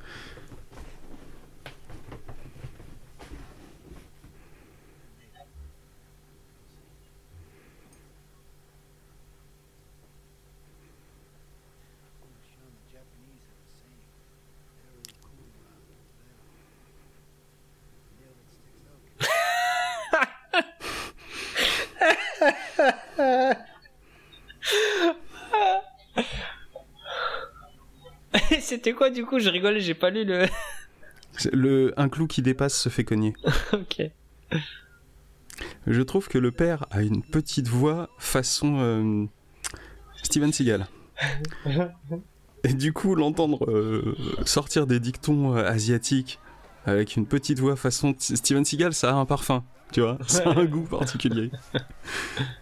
Quoi du coup Je rigolais, j'ai pas lu le. Le, un clou qui dépasse se fait cogner. ok. Je trouve que le père a une petite voix façon euh, Steven Seagal. Et du coup, l'entendre euh, sortir des dictons euh, asiatiques avec une petite voix façon Steven Seagal, ça a un parfum, tu vois, ça a un goût particulier.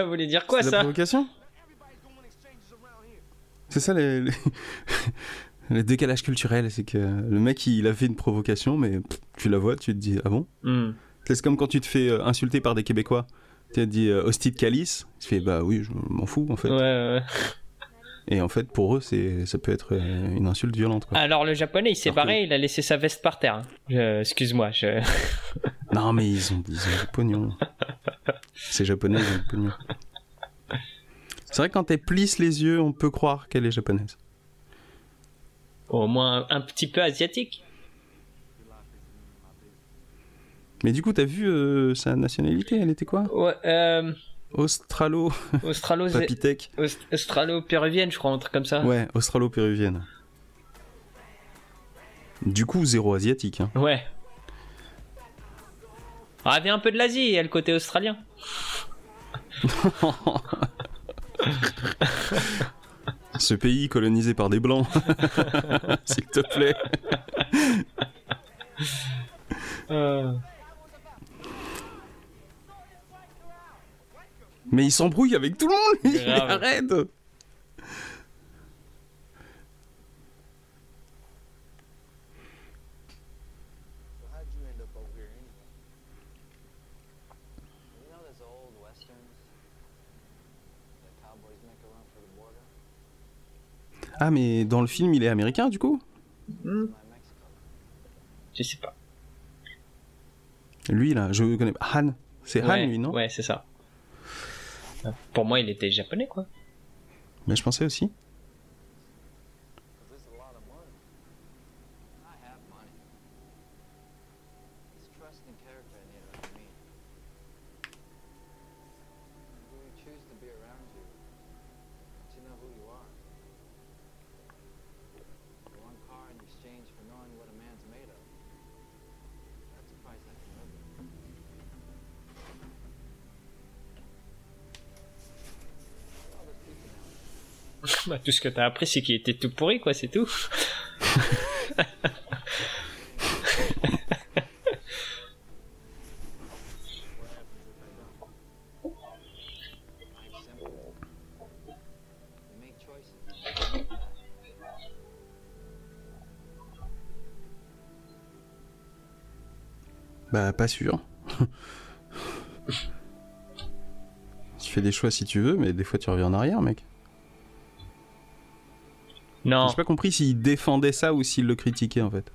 Ça voulait dire quoi la ça provocation. C'est ça les, les... le décalage culturel, c'est que le mec il a fait une provocation, mais pff, tu la vois, tu te dis ah bon Hmm. C'est comme quand tu te fais euh, insulter par des Québécois. Tu te dis euh, hostie de calice, tu fais bah oui, je m'en fous en fait. Ouais, ouais. Et en fait, pour eux, c'est ça peut être euh, une insulte violente quoi. Alors le japonais il s'est que- barré, il a laissé sa veste par terre. hein. Je- Excuse-moi, je... Non, mais ils ont, ils ont du pognon. Ces japonais, ils du pognon. C'est vrai que quand elle plisse les yeux, on peut croire qu'elle est japonaise. au moins un petit peu asiatique. Mais du coup, t'as vu euh, sa nationalité Elle était quoi? Ouais, euh, Australo Australo, Papitech Aust- Australo-péruvienne, je crois, un truc comme ça. Ouais, australo-péruvienne. Du coup, zéro asiatique. Hein. Ouais. Ah, elle vient un peu de l'Asie, il y a le côté australien. Ce pays colonisé par des blancs. S'il te plaît. Euh, Mais il s'embrouille avec tout le monde, lui. Arrête Ah, mais dans le film, il est américain, du coup? Mexico. je sais pas. Lui, là, je connais pas. Han. C'est Han, lui, non? Ouais, c'est ça. Pour moi, il était japonais, quoi. Mais je pensais aussi. tout ce que t'as appris, c'est qu'il était tout pourri, quoi, c'est tout. Bah pas sûr. tu fais des choix si tu veux, mais des fois tu reviens en arrière, mec. Non. J'ai pas compris s'il défendait ça ou s'il le critiquait en fait.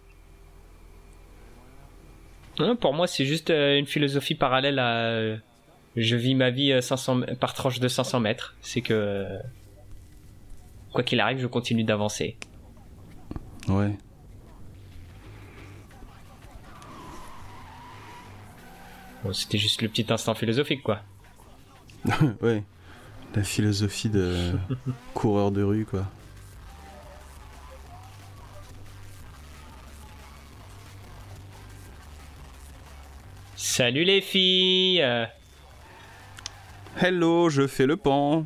Non, Pour moi, c'est juste euh, une philosophie parallèle à. euh, Je vis ma vie euh, 500 m- par tranche de 500 mètres. C'est que. euh, Quoi qu'il arrive, je continue d'avancer. Ouais. Bon, C'était juste le petit instant philosophique, quoi. ouais. La philosophie de coureur de rue, quoi. Salut les filles Hello, je fais le pan.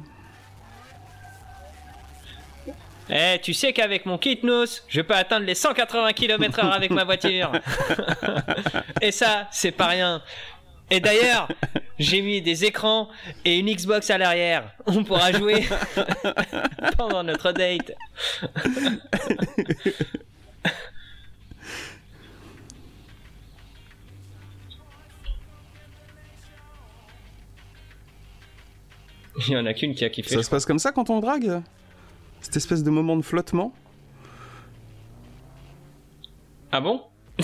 Eh, tu sais qu'avec mon Kitnus, je peux atteindre les 180 km/h avec ma voiture. et ça, c'est pas rien. Et d'ailleurs, j'ai mis des écrans et une Xbox à l'arrière. On pourra jouer pendant notre date. Il y en a qu'une qui a kiffé. Ça se passe comme ça quand on drague Cette espèce de moment de flottement Ah bon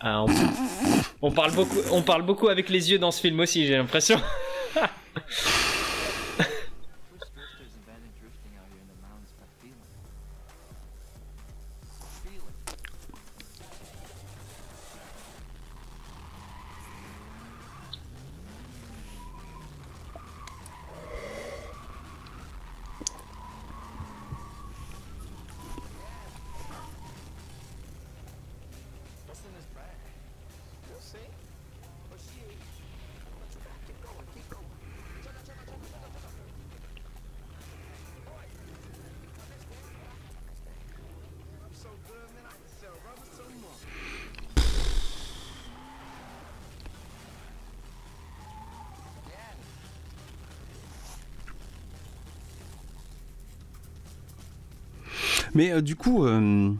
Ah, on... on parle beaucoup, on parle beaucoup avec les yeux dans ce film aussi, j'ai l'impression. Mais euh, du coup, euh,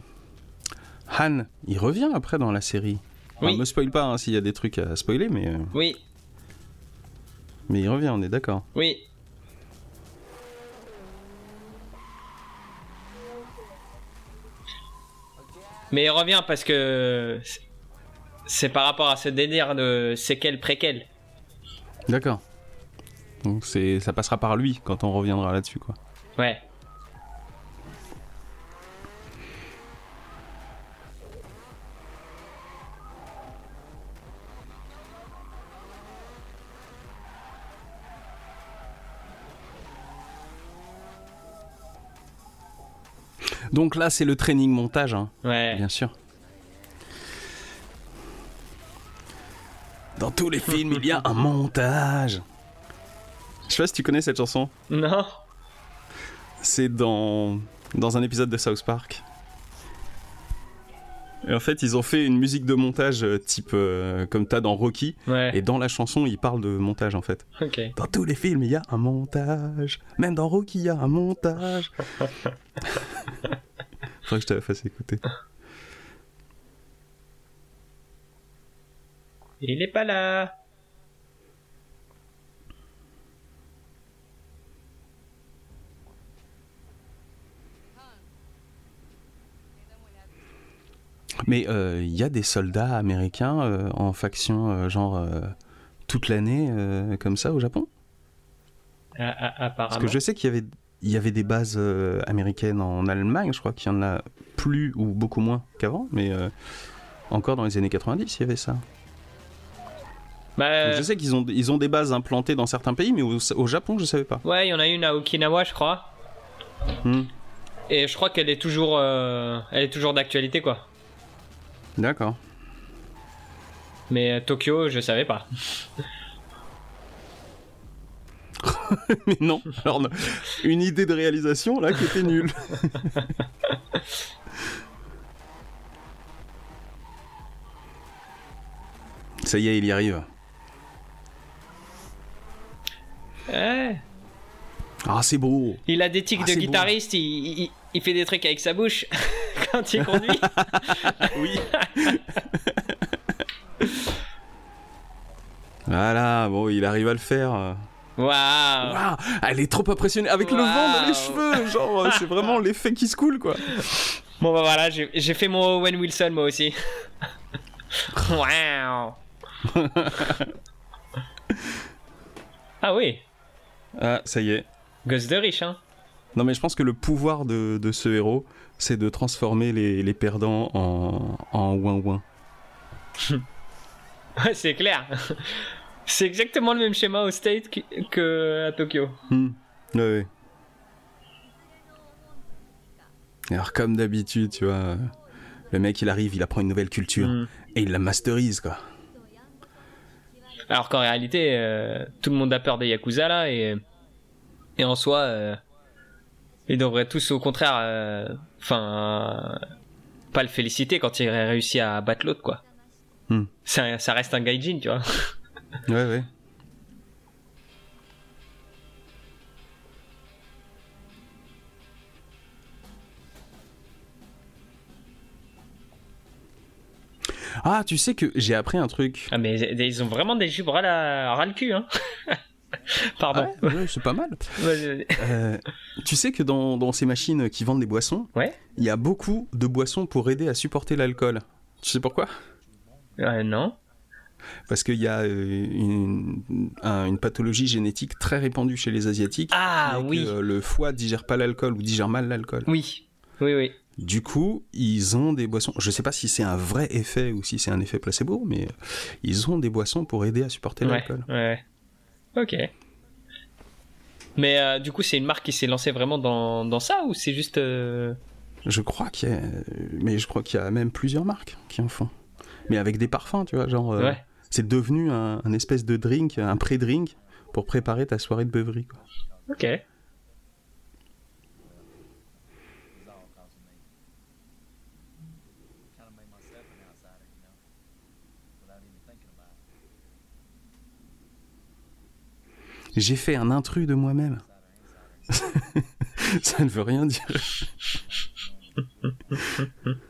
Han, il revient après dans la série. Enfin, Oui. me spoil pas hein, s'il y a des trucs à spoiler, mais, euh, Oui, mais il revient, on est d'accord. oui. Mais il revient parce que c'est par rapport à ce délire de séquelles préquelles. D'accord. Donc c'est, ça passera par lui quand on reviendra là-dessus, quoi. Ouais. Donc là, c'est le training montage, hein, Ouais. bien sûr. Dans tous les films, il y a un montage. Je sais pas si tu connais cette chanson. Non C'est dans, dans un épisode de South Park. Et en fait, ils ont fait une musique de montage euh, type euh, comme t'as dans Rocky. Ouais. Et dans la chanson, ils parlent de montage en fait. Dans tous les films, il y a un montage. Même dans Rocky, il y a un montage. Faudrait que je te la fasse écouter. Il est pas là. Mais euh, il y a des soldats américains euh, en faction, euh, genre euh, toute l'année, euh, comme ça au Japon? Ah, ah, Parce que je sais qu'il y avait, il y avait des bases euh, américaines en Allemagne, je crois qu'il y en a plus ou beaucoup moins qu'avant, mais euh, encore dans les années 90, il y avait ça. Bah, je sais qu'ils ont, ils ont des bases implantées dans certains pays, mais au, au Japon, je savais pas. ouais, il y en a une à Okinawa, je crois. Hmm. Et je crois qu'elle est toujours, euh, elle est toujours d'actualité, quoi. D'accord. Mais Tokyo, je savais pas. mais non, alors, non. une idée de réalisation là qui était nulle. Ça y est, il y arrive. Ouais. Ah, c'est beau. Il a des tics Ah, de guitariste, il, il, il fait des trucs avec sa bouche quand il conduit. Oui. voilà, bon, il arrive à le faire. Waouh. Waouh, elle est trop impressionnée avec le vent dans les cheveux, genre euh, c'est vraiment l'effet qui se coule quoi. Bon bah voilà, j'ai fait mon Owen Wilson moi aussi. Waouh. ah oui, Ah, ça y est. gosse de riche hein. Non mais je pense que le pouvoir de, de ce héros, c'est de transformer les, les perdants en, en ouin-ouin. Ouais, c'est clair. C'est exactement le même schéma au State que, que à Tokyo. Ouais, ouais. Alors comme d'habitude, tu vois, le mec il arrive, il apprend une nouvelle culture Hmm. et il la masterise quoi. Alors qu'en réalité, euh, tout le monde a peur des Yakuza là et, et en soi, euh, ils devraient tous au contraire, euh, enfin, pas le féliciter quand il a réussi à battre l'autre quoi. Hmm. Ça, ça reste un gaijin, tu vois. Ouais, ouais. Ah, tu sais que j'ai appris un truc. Ah mais ils ont vraiment des jupes ras, la- ras le cul, hein. Pardon. Ouais, ouais, c'est pas mal. Euh, tu sais que dans, dans ces machines qui vendent des boissons, Ouais. il y a beaucoup de boissons pour aider à supporter l'alcool. Tu sais pourquoi? Euh, non. Parce qu'il y a euh, une, un- une pathologie génétique très répandue chez les Asiatiques. Ah que, euh, le foie digère pas l'alcool ou digère mal l'alcool. Oui. Oui, oui. Du coup, ils ont des boissons. Je sais pas si c'est un vrai effet ou si c'est un effet placebo, mais euh, ils ont des boissons pour aider à supporter Ouais, l'alcool. ouais. Ok. Mais euh, du coup, c'est une marque qui s'est lancée vraiment dans, dans ça ou c'est juste. euh, Je crois qu'il y a, mais je crois qu'il y a même plusieurs marques qui en font. Mais avec des parfums, tu vois, genre. euh, Ouais. C'est devenu un, un espèce de drink, un pré-drink pour préparer ta soirée de beuverie. Quoi. Ok. J'ai fait un intrus de moi-même. Ça ne veut rien dire.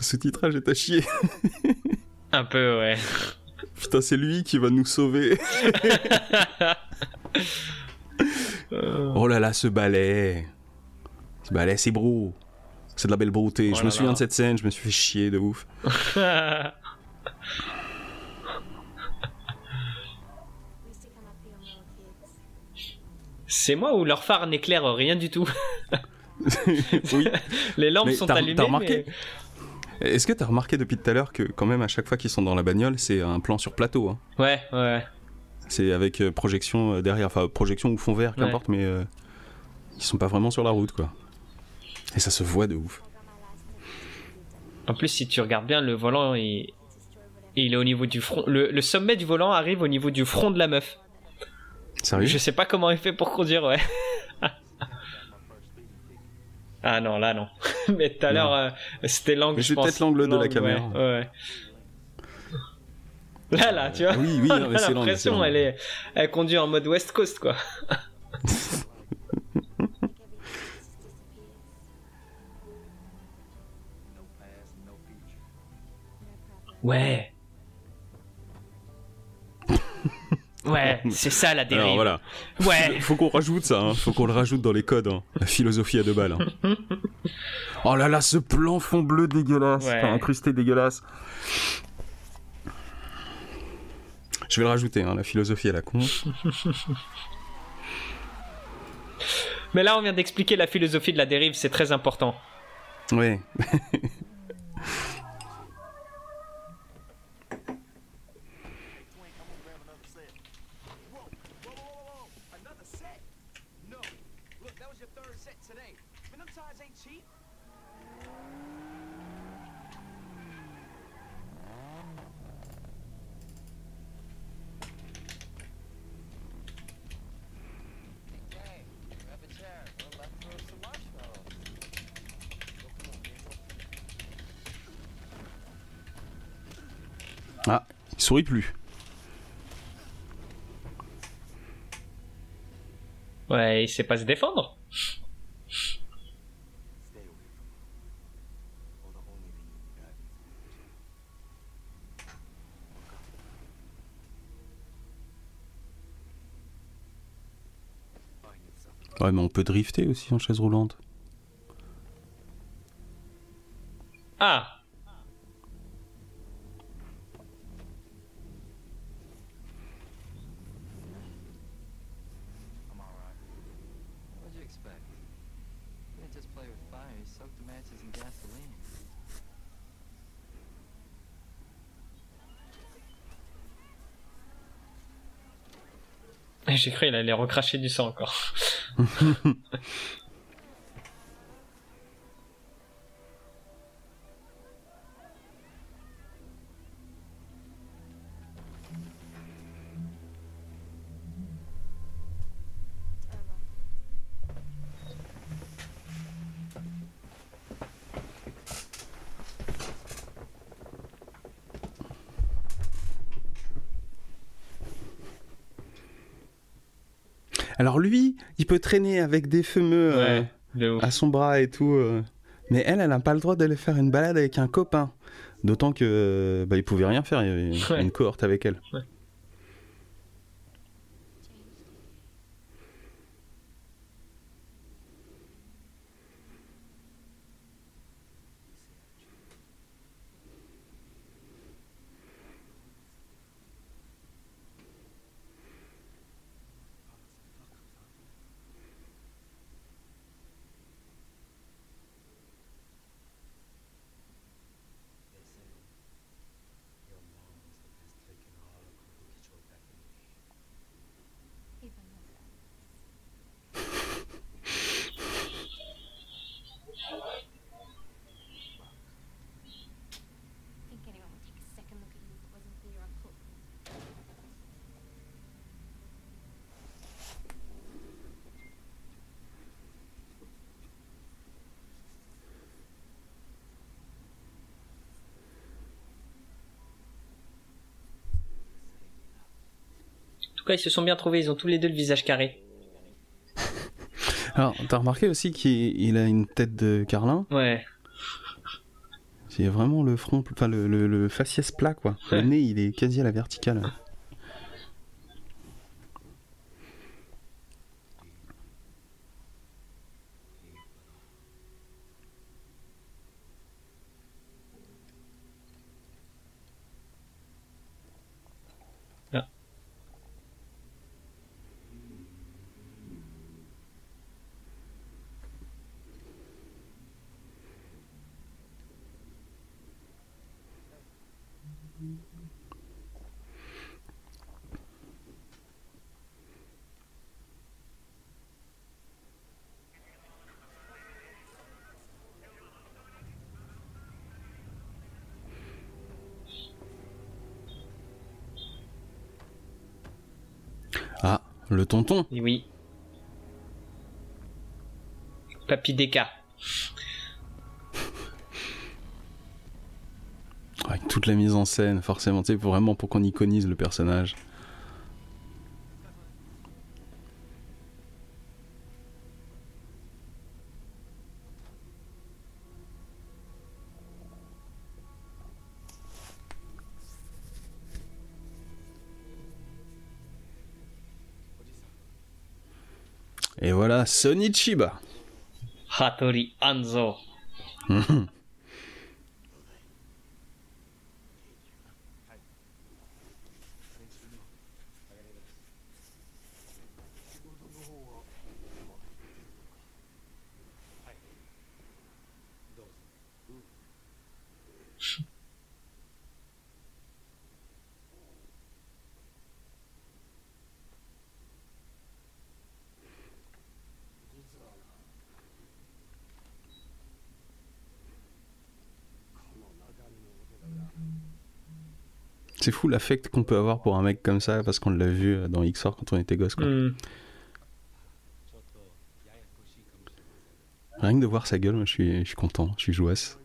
Ce sous-titrage est à chier. Un peu, ouais. Putain, c'est lui qui va nous sauver. Oh là là, ce balai. Ce balai, c'est beau. C'est de la belle beauté. Oh je là me souviens de cette scène, je me suis fait chier de ouf. c'est moi ou leur phare n'éclaire rien du tout? Oui. Les lampes Mais sont allumées. t'as remarqué mais- Est-ce que t'as remarqué depuis tout à l'heure que quand même à chaque fois qu'ils sont dans la bagnole, c'est un plan sur plateau. hein. Ouais, ouais. C'est avec euh, projection euh, derrière, enfin projection ou fond vert, Ouais. qu'importe, mais euh, ils sont pas vraiment sur la route quoi. Et ça se voit de ouf. En plus, si tu regardes bien, le volant, il, il est au niveau du front. Le, le sommet du volant arrive au niveau du front de la meuf. Sérieux? Je sais pas comment il fait pour conduire, ouais. ah non, là non. Mais tout à l'heure, euh, c'était l'angle, c'est peut-être l'angle de la caméra. Ouais, ouais. Là, là, tu vois. Oui, oui, c'est l'impression, elle est, elle conduit en mode West Coast, quoi. Ouais. Ouais, c'est ça la dérive. Alors voilà, Ouais. faut qu'on rajoute ça, hein. faut qu'on le rajoute dans les codes, hein. la philosophie à deux balles. hein. oh là là, ce plan fond bleu dégueulasse, Ouais. enfin, incrusté dégueulasse. Je vais le rajouter, hein, la philosophie à la con. Mais là, on vient d'expliquer la philosophie de la dérive, c'est très important. Ouais. sourit plus. Ouais, il sait pas se défendre. Ouais, mais on peut drifter aussi en chaise roulante. Ah J'ai cru qu'il allait recracher du sang encore. il peut traîner avec des fameux euh, Ouais, ouf. à son bras et tout. euh. Mais elle, elle n'a pas le droit d'aller faire une balade avec un copain. D'autant que euh, bah, il pouvait rien faire, il y avait Ouais. une cohorte avec elle. Ils se sont bien trouvés, ils ont tous les deux le visage carré. Alors, t'as remarqué aussi qu'il il a une tête de carlin Ouais. C'est vraiment le front, enfin le, le, le faciès plat quoi. Le nez, il est quasi à la verticale. Ah. Ah, le tonton. Et oui. Papy Deka. Avec toute la mise en scène, forcément, tu sais, pour- vraiment pour qu'on iconise le personnage. Sonichiba. Hattori Anzo. C'est fou l'affect qu'on peut avoir pour un mec comme ça parce qu'on l'a vu euh, dans XOR quand on était gosse. Quoi. Hmm. Rien que de voir sa gueule, moi, je suis, je suis content, je suis jouasse.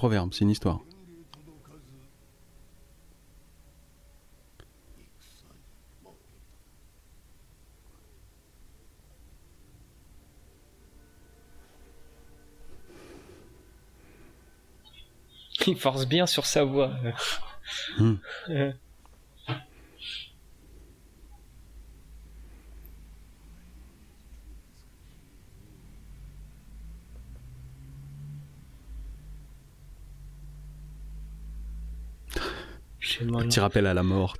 Proverbe, c'est une histoire. Il force bien sur sa voix. Hmm. Demandé- Petit rappel à la mort.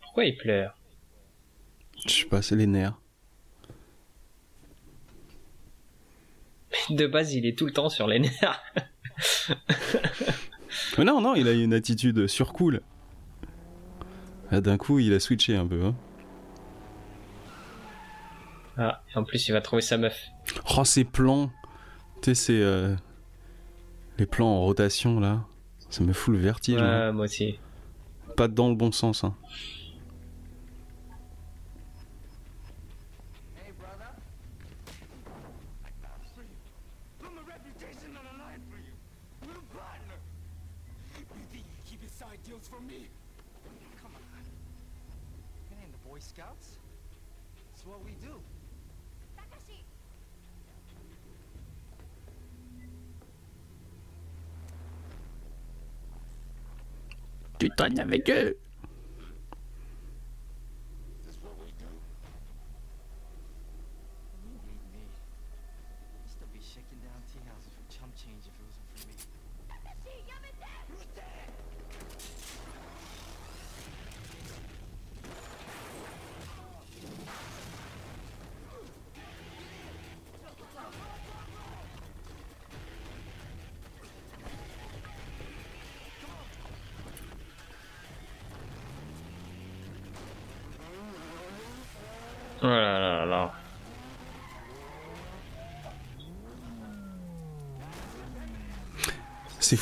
Pourquoi il pleure? Je sais pas, c'est les nerfs. De base, il est tout le temps sur les nerfs. Mais non, non, il a une attitude surcool. Là, D'un coup, il a switché un peu. Hein. Ah, en plus, il va trouver sa meuf. Oh, ces plans. Tu sais, c'est. euh, Les plans en rotation, là. Ça me fout le vertige. hein. Ouais, moi aussi. Pas dans le bon sens. Hein. Traînes avec eux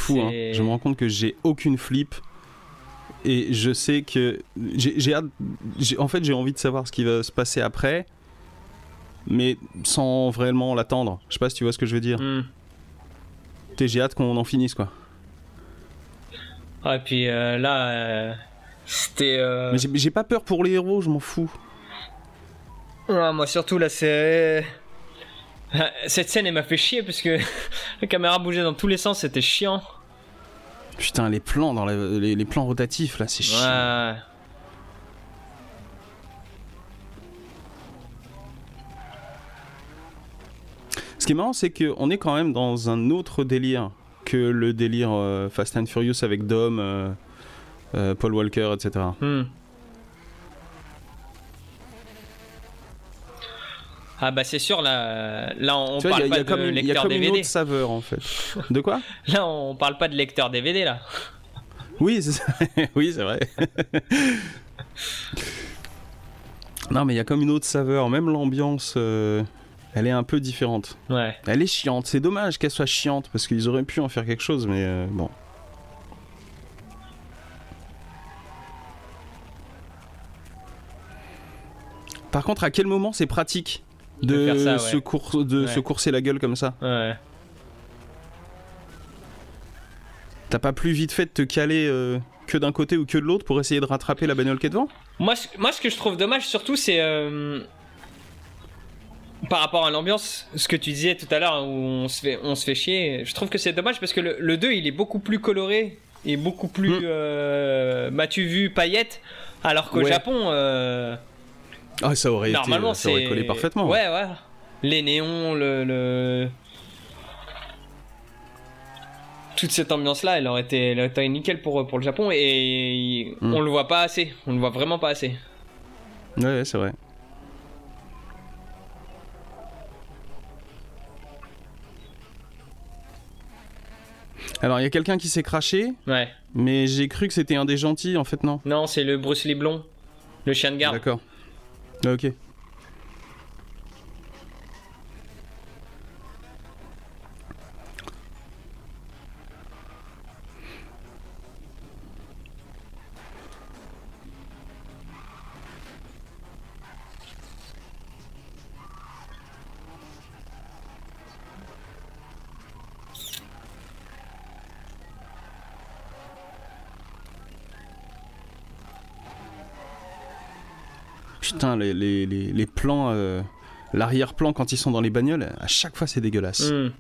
fou, hein. Je me rends compte que j'ai aucune flip. Et je sais que. J'ai hâte. En fait, j'ai envie de savoir ce qui va se passer après. Mais sans vraiment l'attendre. Je sais pas si tu vois ce que je veux dire. Hmm. J'ai hâte qu'on en finisse, quoi. Ah, et puis euh, là, euh, c'était. euh, Mais j'ai- j'ai pas peur pour les héros, je m'en fous. Ouais, moi surtout là, c'est. Cette scène, elle m'a fait chier parce que la caméra bougeait dans tous les sens, c'était chiant. Putain, les plans dans la- les, les plans rotatifs là, c'est chiant. Ouais. Ce qui est marrant, c'est qu'on est quand même dans un autre délire que le délire euh, Fast and Furious avec Dom, euh, euh, Paul Walker, etc. Hmm. Ah bah c'est sûr là, là on tu parle il y a- il y, pas a comme de une, il y a lecteur comme une DVD. autre saveur en fait. De quoi? Là on parle pas de lecteur DVD là. Oui, c'est oui, c'est vrai. non, mais il y a comme une autre saveur. Même l'ambiance, euh, elle est un peu différente. Ouais. Elle est chiante. C'est dommage qu'elle soit chiante parce qu'ils auraient pu en faire quelque chose, mais euh, bon. Par contre, à quel moment c'est pratique? De, ouais. se, cour- de Ouais. se courser la gueule comme ça Ouais. T'as pas plus vite fait de te caler euh, que d'un côté ou que de l'autre pour essayer de rattraper la bagnole qui est devant? Moi, ce, moi, ce que je trouve dommage, surtout, c'est euh, par rapport à l'ambiance, ce que tu disais tout à l'heure, où on se fait, on se fait chier. Je trouve que c'est dommage parce que le, le 2, il est beaucoup plus coloré et beaucoup plus, Mm. euh, m'as-tu vu, paillettes, alors qu'au Ouais. Japon, Ah, ça aurait été, ça aurait collé parfaitement. Ouais, ouais. Les néons, le, le... toute cette ambiance-là, elle aurait été, elle aurait été nickel pour, pour le Japon et Mm. on le voit pas assez. On le voit vraiment pas assez. Ouais, ouais, c'est vrai. Alors, il y a quelqu'un qui s'est craché, Ouais. mais j'ai cru que c'était un des gentils, en fait, non? Non, c'est le Bruce Lee blond. Le chien de garde. D'accord. Ok. Putain, les, les, les, les plans, euh, l'arrière-plan quand ils sont dans les bagnoles, à chaque fois c'est dégueulasse. Hmm.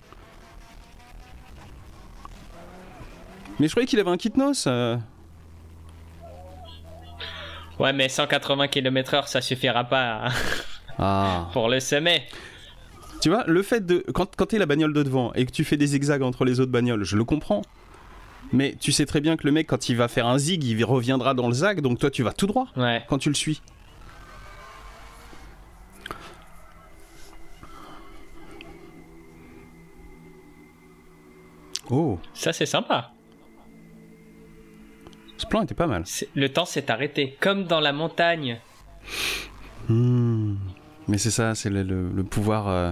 Mais je croyais qu'il avait un kit noce. euh. Ouais, mais 180 km/h, ça suffira pas Ah. pour le sommet. Tu vois, le fait de. Quand, quand t'es la bagnole de devant et que tu fais des zigzags entre les autres bagnoles, je le comprends. Mais tu sais très bien que le mec, quand il va faire un zig, il reviendra dans le zag, donc toi tu vas tout droit Ouais. quand tu le suis. Oh, Ça, c'est sympa. ce plan était pas mal. Le temps s'est arrêté. Comme dans la montagne. Hmm. Mais c'est ça, c'est le, le- le pouvoir euh,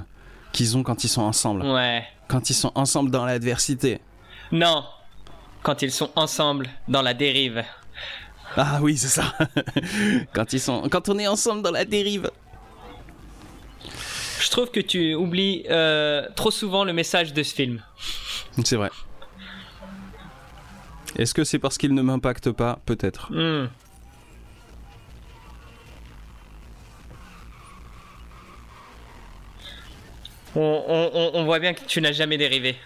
qu'ils ont quand ils sont ensemble. Ouais. Quand ils sont ensemble dans l'adversité. Non. Quand ils sont ensemble dans la dérive. Ah oui, c'est ça. quand ils sont, quand on est ensemble dans la dérive. Je trouve que tu oublies euh, trop souvent le message de ce film. C'est vrai. Est-ce que c'est parce qu'il ne m'impacte pas Peut-être. Hmm. On, on- on- on voit bien que tu n'as jamais dérivé.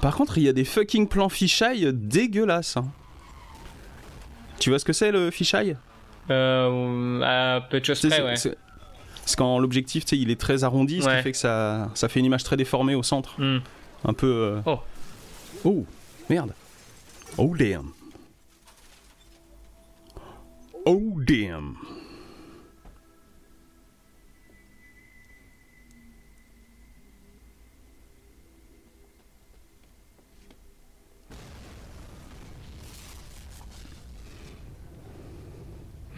Par contre, il y a des fucking plans fisheye dégueulasses. hein. Tu vois ce que c'est le fisheye Euh, à peu de choses près, ouais. c'est- quand l'objectif, tu sais, il est très arrondi, ce Ouais. qui fait que ça, ça fait une image très déformée au centre. Hmm. Un peu. euh, Oh. Oh, merde. Oh damn. Oh damn.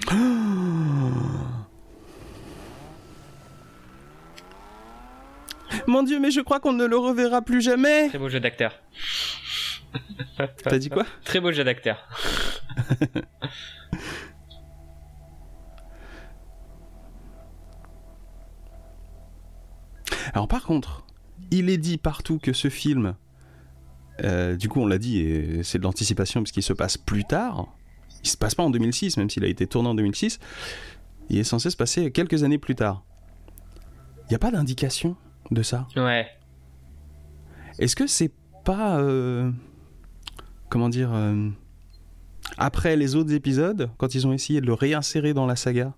Mon dieu, mais je crois qu'on ne le reverra plus jamais. Très beau jeu d'acteur. T'as dit quoi? Très beau jeu d'acteur. Alors par contre, il est dit partout que ce film, euh, du coup on l'a dit, et c'est de l'anticipation puisqu'il se passe plus tard, il se passe pas en 2006, même s'il a été tourné en 2006, il est censé se passer quelques années plus tard. Il n'y a pas d'indication? De ça. Ouais. Est-ce que c'est pas... euh, comment dire... euh, après les autres épisodes, quand ils ont essayé de le réinsérer dans la saga,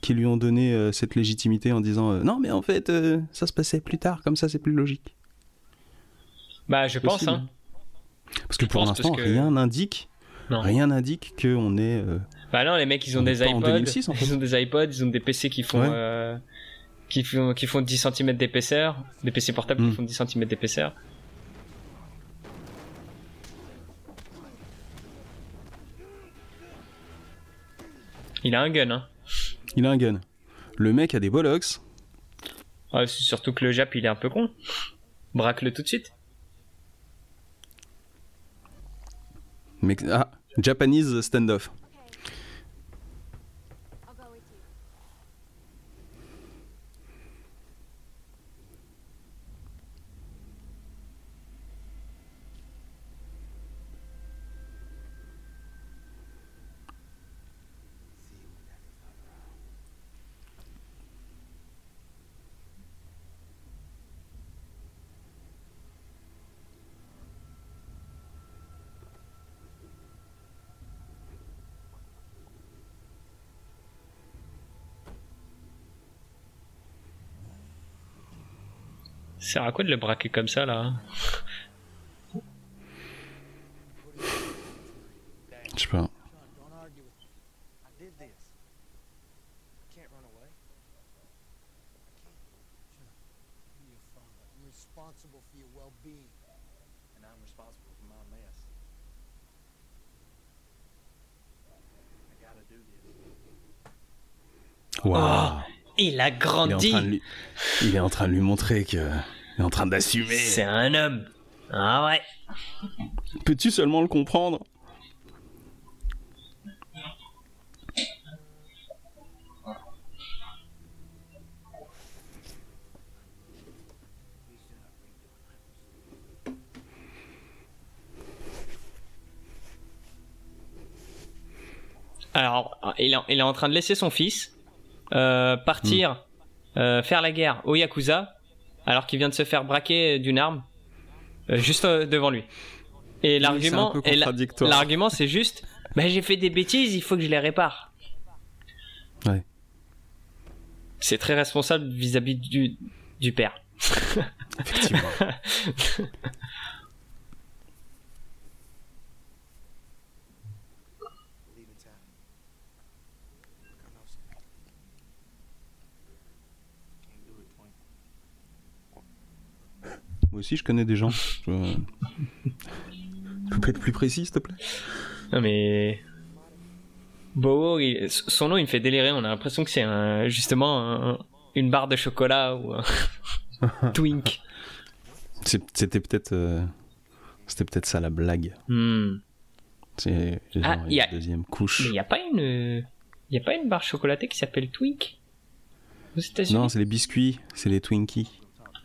qui lui ont donné euh, cette légitimité en disant non mais en fait ça se passait plus tard comme ça c'est plus logique Bah, je pense, hein. parce que Je pour l'instant que- rien n'indique rien n'indique que on est Bah non, les mecs, ils ont On des iPods. 2006, en fait. Ils ont des iPods, ils ont des PC qui font, Ouais. Qui font, qui font 10 cm d'épaisseur. Des PC portables qui font 10 cm d'épaisseur. Il a un gun, hein. il a un gun le mec a des bollocks Ouais, c'est surtout que le Jap, il est un peu con. Braque-le tout de suite. mais ah Japanese standoff sert à quoi de le braquer comme ça là hein? Je sais pas. Wow. Oh, il a grandi. Il est, en train de lui montrer que il est en train d'assumer. C'est un homme. Ah ouais. Peux-tu seulement le comprendre? Alors, il est, il est en train de laisser son fils euh, partir euh, faire la guerre au Yakuza, alors qu'il vient de se faire braquer d'une arme euh, juste euh, devant lui. Et l'argument, c'est l'argument, juste, bah, j'ai fait des bêtises, il faut que je les répare. Ouais. C'est très responsable vis-à-vis du, du père. Effectivement. Moi aussi, je connais des gens. Je... Tu peux être plus précis, s'il te plaît? Non mais Bowo, il- son nom il me fait délirer. On a l'impression que c'est un, justement un- une barre de chocolat ou un twink. C'est- C'était peut-être, euh, c'était peut-être ça la blague. Hmm. C'est Ah, y a- deuxième Mais couche. il y a pas une, il y a pas une barre chocolatée qui s'appelle Twink? Aux États-Unis? Non, c'est les biscuits, c'est les Twinkies.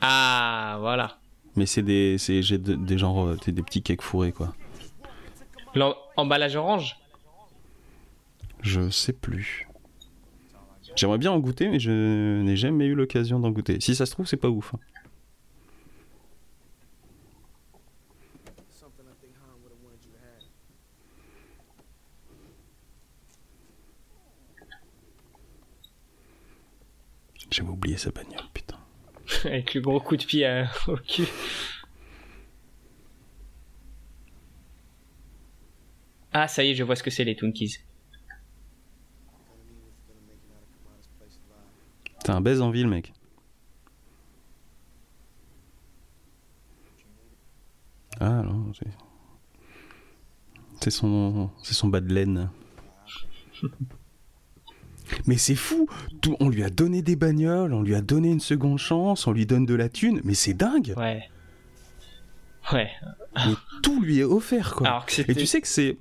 Ah voilà. Mais c'est des, c'est j'ai de- des genres, euh, des, petits cakes fourrés quoi. L'emballage orange? Je sais plus. J'aimerais bien en goûter, mais je n'ai jamais eu l'occasion d'en goûter. Si ça se trouve, c'est pas ouf. hein. J'avais oublié sa bagnole. Avec le gros coup de pied euh, au cul. Ah, ça y est, je vois ce que c'est les Twinkies. T'as un baise en ville, mec. Ah non, c'est. C'est son, c'est son bas de laine. Mais c'est fou Tout, On lui a donné des bagnoles, on lui a donné une seconde chance, on lui donne de la thune, mais c'est dingue Ouais. Ouais. Mais tout lui est offert, quoi. Alors que Et tu sais que c'est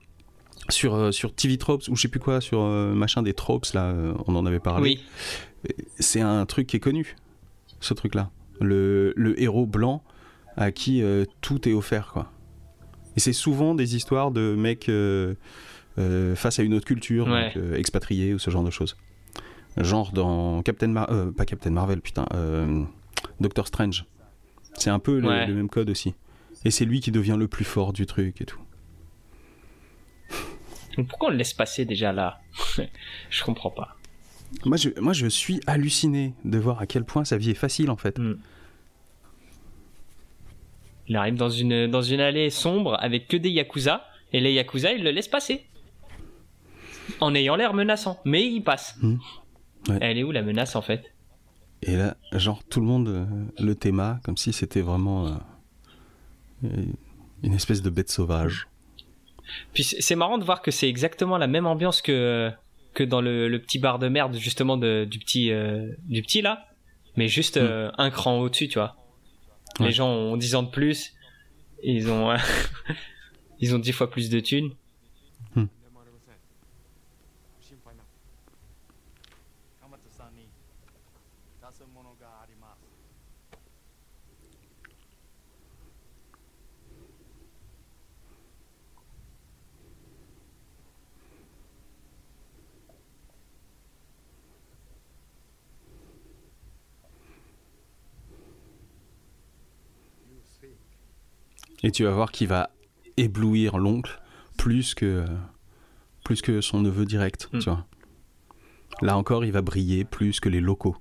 sur, euh, sur TV Tropes, ou je sais plus quoi, sur euh, machin des Tropes, là, euh, on en avait parlé. Oui. C'est un truc qui est connu, ce truc-là. Le, le héros blanc à qui euh, tout est offert, quoi. Et c'est souvent des histoires de mecs euh, euh, face à une autre culture, Ouais. donc, euh, expatriés ou ce genre de choses. Genre dans Captain Mar euh, pas Captain Marvel, putain, Doctor Strange. C'est un peu le, Ouais. le même code aussi. Et c'est lui qui devient le plus fort du truc et tout. Pourquoi on le laisse passer déjà là? Je comprends pas. Moi je, moi, je suis halluciné de voir à quel point sa vie est facile en fait. Il arrive dans une, dans une allée sombre avec que des Yakuza, et les Yakuza, ils le laissent passer. En ayant l'air menaçant. Mais il passe. Ouais. Elle est où la menace en fait? Et là, genre, tout le monde euh, le théma comme si c'était vraiment euh, une espèce de bête sauvage. Puis c'est marrant de voir que c'est exactement la même ambiance que, que dans le, le petit bar de merde justement de, du, petit, euh, du petit là. Mais juste euh, un cran au-dessus, tu vois. Les gens ont 10 ans de plus. et Ils ont, ils ont 10 fois plus de thunes. Et tu vas voir qu'il va éblouir l'oncle plus que, plus que son neveu direct, Mm. tu vois. Là encore, il va briller plus que les locaux.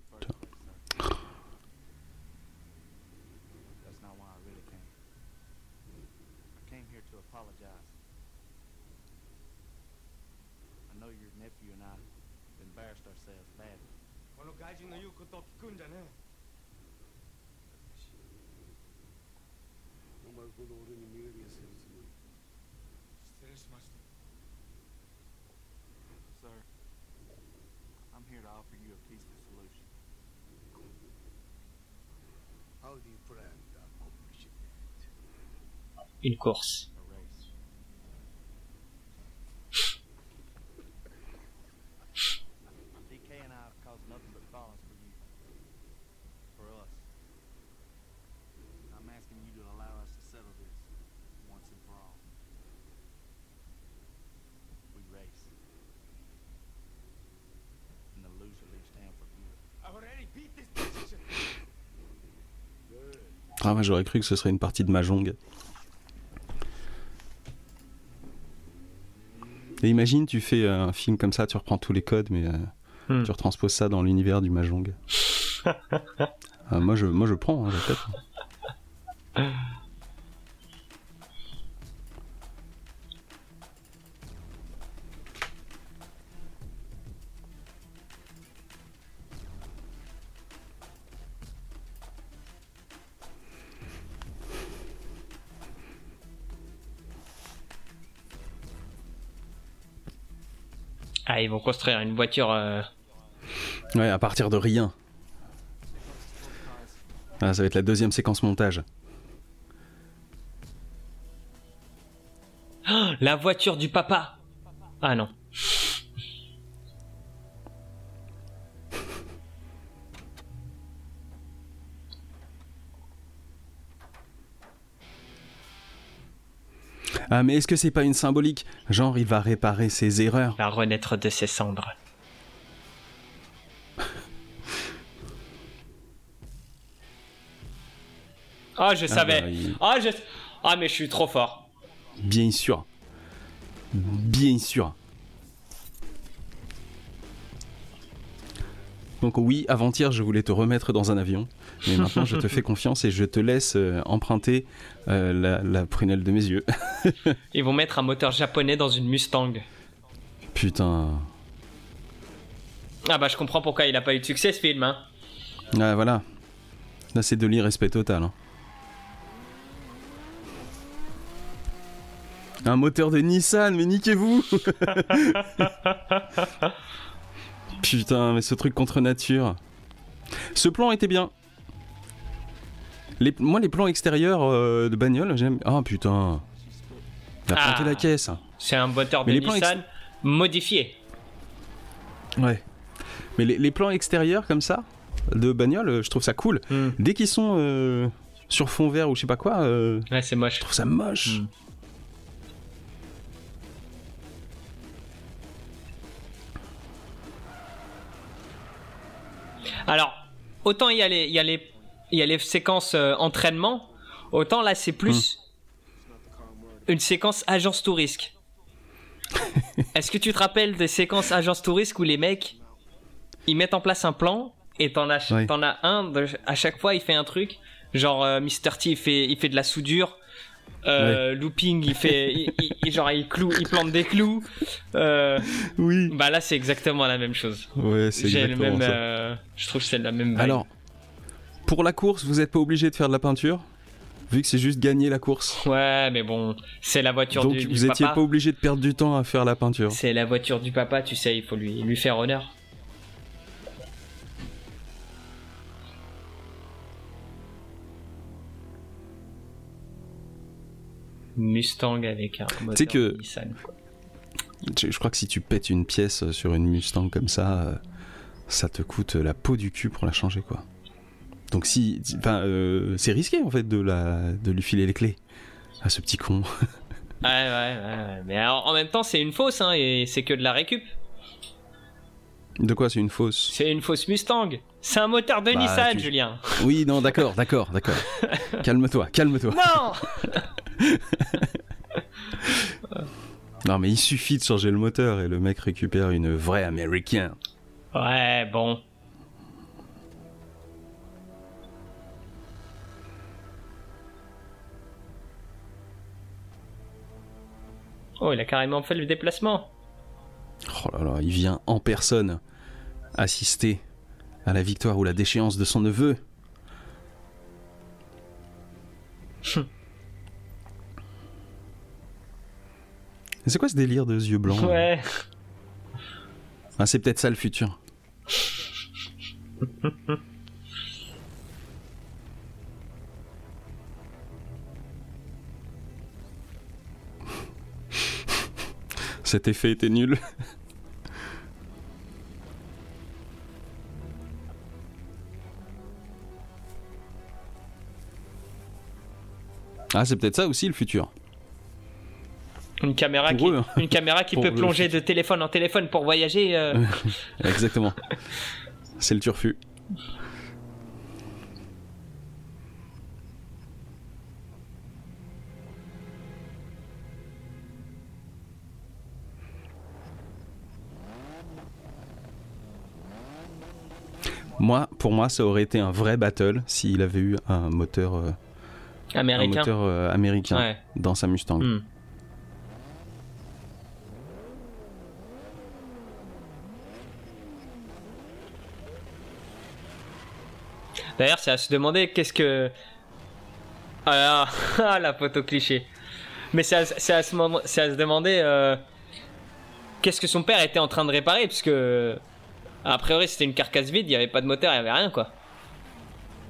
Decision Ah, moi j'aurais cru que ce serait une partie de Mahjong. Et imagine, tu fais euh, un film comme ça, tu reprends tous les codes, mais euh, Hmm. tu retransposes ça dans l'univers du Mahjong. Ah, moi, je, moi je prends, hein, Ah, ils vont construire une voiture. euh, Ouais, à partir de rien. Ah, ça va être la deuxième séquence montage. Oh, la voiture du papa Ah non. Ah, mais est-ce que c'est pas une symbolique? Genre, il va réparer ses erreurs. Va renaître de ses cendres. Ah, je savais. bah, il- Ah, je... Ah, mais je suis trop fort. Bien sûr. Bien sûr. Donc oui, avant-hier, je voulais te remettre dans un avion, mais maintenant je te fais confiance et je te laisse euh, emprunter euh, la, la prunelle de mes yeux. Ils vont mettre un moteur japonais dans une Mustang. Putain. Ah bah je comprends pourquoi il a pas eu de succès ce film. Hein. Ah voilà. Là, c'est de l'irrespect total. hein. Un moteur de Nissan, mais niquez-vous Putain, mais ce truc contre nature. Ce plan était bien. Les- moi, les plans extérieurs euh, de bagnole, j'aime. Ah putain. Il a planté Ah. la caisse. C'est un moteur de Nissan modifié. Ouais. Mais les, les plans extérieurs comme ça, de bagnole, euh, je trouve ça cool. Hmm. Dès qu'ils sont euh, sur fond vert ou je sais pas quoi, euh, Ouais, c'est moche. je trouve ça moche. Hmm. Alors, autant il y a les, il y a les, il y a les séquences euh, entraînement, autant là c'est plus une séquence agence touriste. Est-ce que tu te rappelles des séquences agence touriste où les mecs ils mettent en place un plan et t'en as, t'en as un de- à chaque fois il fait un truc genre euh, Mr T il fait, il fait de la soudure. Euh, Looping, il fait, il- il- il- genre il cloue, il plante des clous. Euh, Oui. bah là c'est exactement la même chose. Ouais, c'est J'ai le exactement même, ça. euh, je trouve que c'est la même. vibe. Alors, pour la course, vous n'êtes pas obligé de faire de la peinture, vu que c'est juste gagner la course. Ouais, mais bon, c'est la voiture Donc du, du vous papa. pas obligé de perdre du temps à faire la peinture. C'est la voiture du papa, tu sais, il faut lui, lui faire honneur. Mustang avec un moteur que- Nissan. quoi. Je, je crois que si tu pètes une pièce sur une Mustang comme ça, euh, ça te coûte la peau du cul pour la changer, quoi. Donc si, enfin, euh, c'est risqué en fait de la, de lui filer les clés à ce petit con. Ouais, ouais, ouais, ouais. Mais alors, en même temps, c'est une fausse, hein, et c'est que de la récup. De quoi c'est une fausse? C'est une fausse Mustang. C'est un moteur de Bah, Nissan, tu- Julien. Oui, non, d'accord, d'accord, d'accord. calme-toi, calme-toi. Non Non, mais il suffit de changer le moteur et le mec récupère une vraie américaine. Ouais, bon. Oh, il a carrément fait le déplacement. Oh là là, il vient en personne assister à la victoire ou la déchéance de son neveu. C'est quoi ce délire de yeux blancs Ouais. Ah, c'est peut-être ça le futur. Cet effet était nul. Ah, c'est peut-être ça aussi le futur. Une caméra Pour qui, eux, hein. une caméra qui peut plonger de téléphone en téléphone pour voyager. euh, Exactement. C'est le turfu. Moi, pour moi, ça aurait été un vrai battle s'il avait eu un moteur, euh, un américain. moteur euh, américain Ouais. dans sa Mustang. Hmm. D'ailleurs, c'est à se demander qu'est-ce que. Ah, là, ah, la photo cliché. Mais c'est à, c'est à se, à demander euh, qu'est-ce que son père était en train de réparer, puisque a priori c'était une carcasse vide, il n'y avait pas de moteur, il n'y avait rien quoi.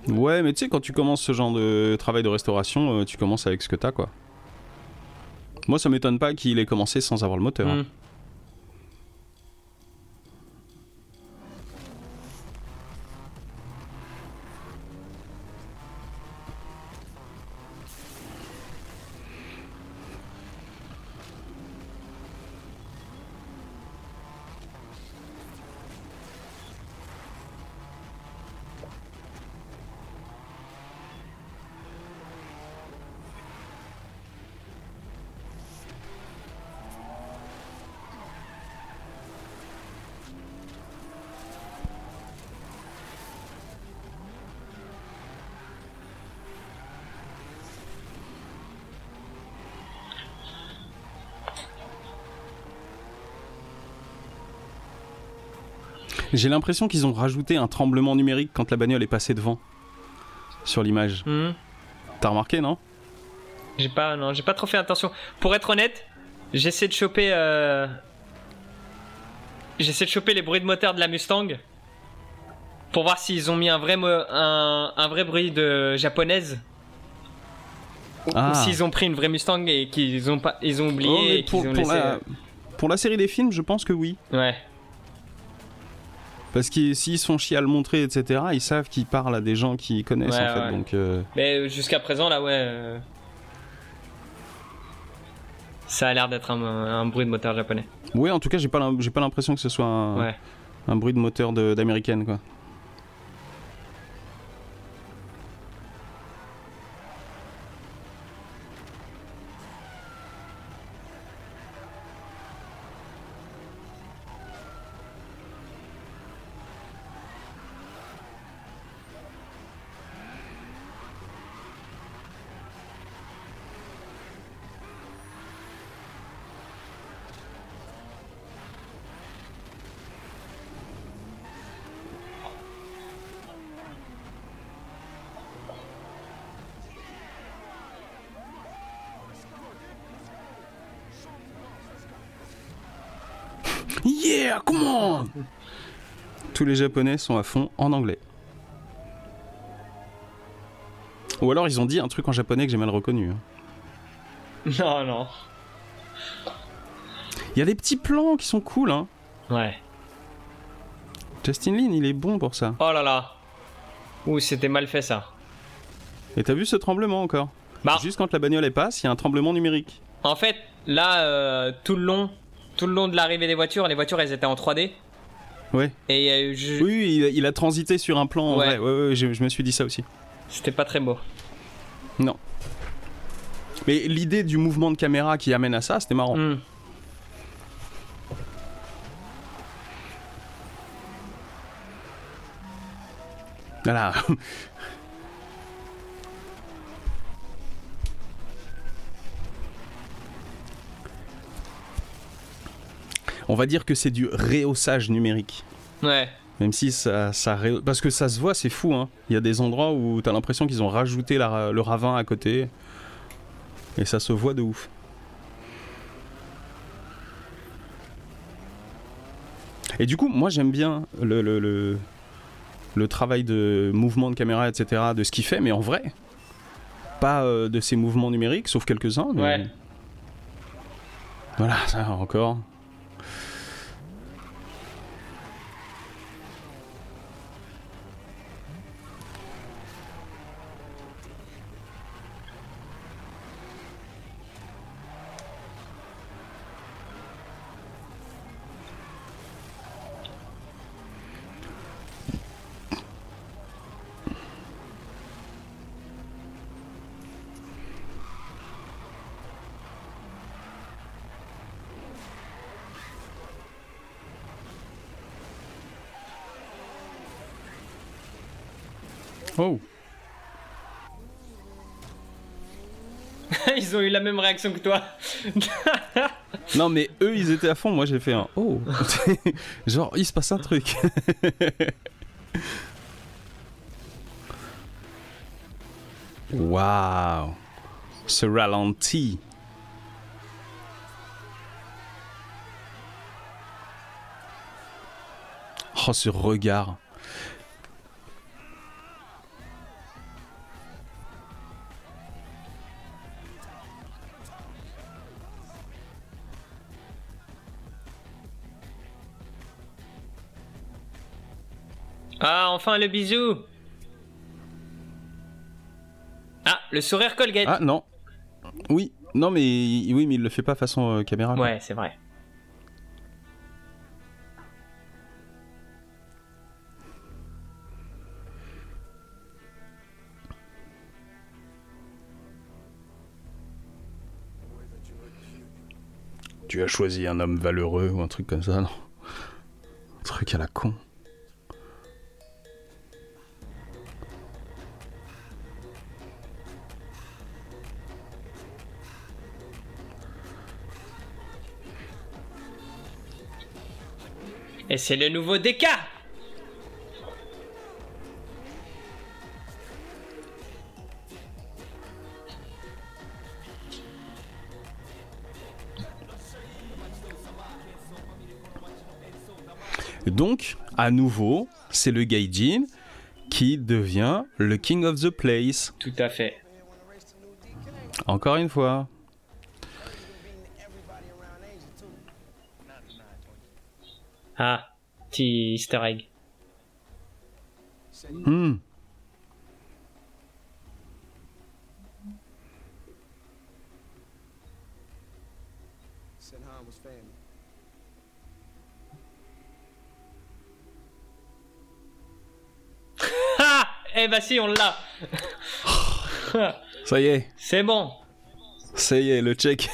Ouais, mais tu sais, quand tu commences ce genre de travail de restauration, euh, tu commences avec ce que t'as, quoi. Moi, ça m'étonne pas qu'il ait commencé sans avoir le moteur. hein. J'ai l'impression qu'ils ont rajouté un tremblement numérique quand la bagnole est passée devant. Sur l'image. Hmm. T'as remarqué, non? J'ai pas, non, j'ai pas trop fait attention. Pour être honnête, j'essaie de choper, euh, j'essaie de choper les bruits de moteur de la Mustang pour voir s'ils ont mis un vrai, un, un vrai bruit de japonaise ou, Ah. ou s'ils ont pris une vraie Mustang et qu'ils ont pas, ils ont oublié Oh, et pour, qu'ils ont pour laissé. la, pour la série des films, je pense que oui. Ouais. Parce que s'ils se font chier à le montrer, etc., ils savent qu'ils parlent à des gens qui connaissent, Ouais, en fait. ouais. Donc, euh, Mais jusqu'à présent, là, ouais. euh, Ça a l'air d'être un, un bruit de moteur japonais. Ouais, en tout cas, j'ai pas l'impression que ce soit un, Ouais. un bruit de moteur d'américaine, quoi. Tous les japonais sont à fond en anglais. Ou alors ils ont dit un truc en japonais que j'ai mal reconnu. hein. Non, non. Il y a des petits plans qui sont cool, hein. Ouais. Justin Lin, il est bon pour ça. Oh là là. Ouh, c'était mal fait ça. Et t'as vu ce tremblement encore? Bah, Juste quand la bagnole elle passe, il y a un tremblement numérique. en fait, là, euh, tout le long, tout le long de l'arrivée des voitures, les voitures, elles étaient en 3D. Ouais. Et Oui, il, a- il a transité sur un plan. Ouais. ouais, ouais, je, je me suis dit ça aussi. c'était pas très beau. Non. Mais l'idée du mouvement de caméra qui amène à ça, c'était marrant. Hmm. Voilà. On va dire que c'est du rehaussage numérique. Ouais. Même si ça, ça parce que ça se voit, c'est fou. Hein. Il y a des endroits où t'as l'impression qu'ils ont rajouté la- le ravin à côté, et ça se voit de ouf. Et du coup, moi j'aime bien le, le, le, le travail de mouvement de caméra, etc., de ce qu'il fait, mais en vrai, pas euh, de ses mouvements numériques, sauf quelques-uns. mais- Ouais. Voilà, ça encore. Oh, Ils ont eu la même réaction que toi. non mais eux ils étaient à fond, moi j'ai fait un oh. Genre il se passe un truc. Waouh. Ce ralenti. Oh ce regard. Ah, enfin le bisou. Ah, le sourire Colgate. Ah non. Oui, non mais oui mais il le fait pas façon euh, caméra. quoi. ouais, c'est vrai. Tu as choisi un homme valeureux ou un truc comme ça, non? Un truc à la con. Et c'est le nouveau DK. Donc, à nouveau, c'est le Gaijin qui devient le King of the Place. Tout à fait. Encore une fois. Ah, petit easter egg. Hmm. Ah Eh bah si, on l'a. Ça y est, c'est bon. ça y est, le check.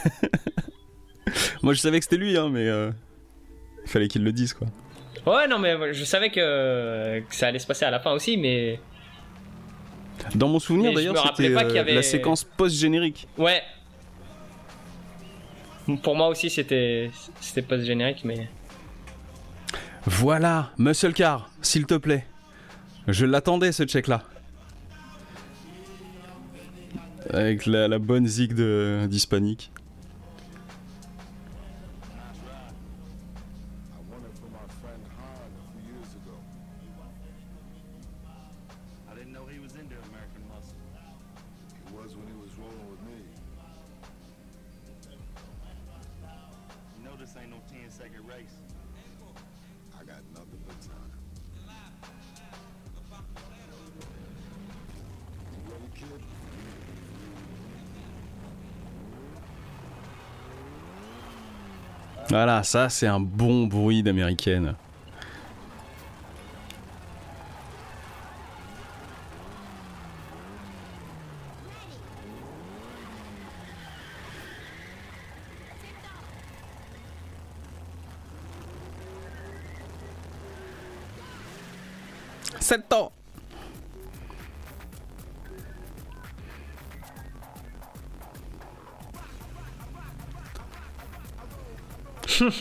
Moi je savais que c'était lui, hein, mais euh, fallait qu'il le dise quoi. Ouais, non, mais je savais que, que ça allait se passer à la fin aussi, mais Dans mon souvenir d'ailleurs, c'était pas qu'il y euh, avait- la séquence post-générique. ouais. Pour moi aussi, c'était c'était pas ce générique, mais Voilà, Muscle Car, s'il te plaît. Je l'attendais ce check là. Avec la, la bonne zig de- d'Hispanique. Voilà, ça c'est un bon bruit d'américaine.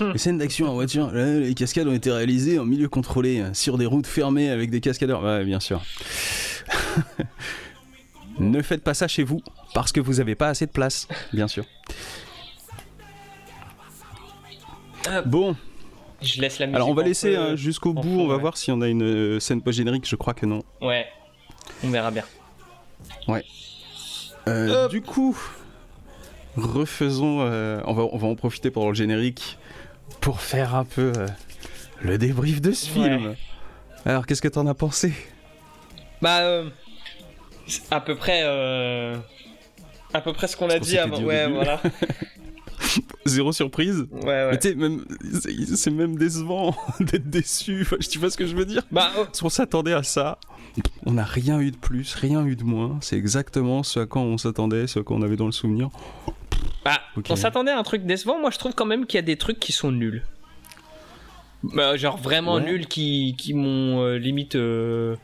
Les scènes d'action en voiture, les cascades ont été réalisées en milieu contrôlé, euh, sur des routes fermées avec des cascadeurs. Ouais, bien sûr. ne faites pas ça chez vous, parce que vous avez pas assez de place, bien sûr. Ah. Bon, Je laisse la musique. alors on va laisser euh, jusqu'au bout, fond, on va ouais. voir si on a une euh, scène post-générique, je crois que non. Ouais, on verra bien. Euh, Hop. du coup, refaisons. euh, on, va, on va en profiter pendant le générique pour faire un peu euh, le débrief de ce Ouais. film. Alors, qu'est-ce que t'en as pensé? Bah, euh, à peu près. euh, À peu près ce qu'on a dit avant. ouais, voilà. Zéro surprise. Ouais, ouais. Mais même, c'est même décevant d'être déçu. Tu vois ce que je veux dire? Bah, oh, qu'on s'attendait à ça. On n'a rien eu de plus, rien eu de moins. C'est exactement ce à quoi on s'attendait, ce qu'on avait dans le souvenir. Bah, on s'attendait à un truc décevant. Moi, je trouve quand même qu'il y a des trucs qui sont nuls. Bah, genre vraiment Ouais. nuls qui, qui m'ont euh, limite euh,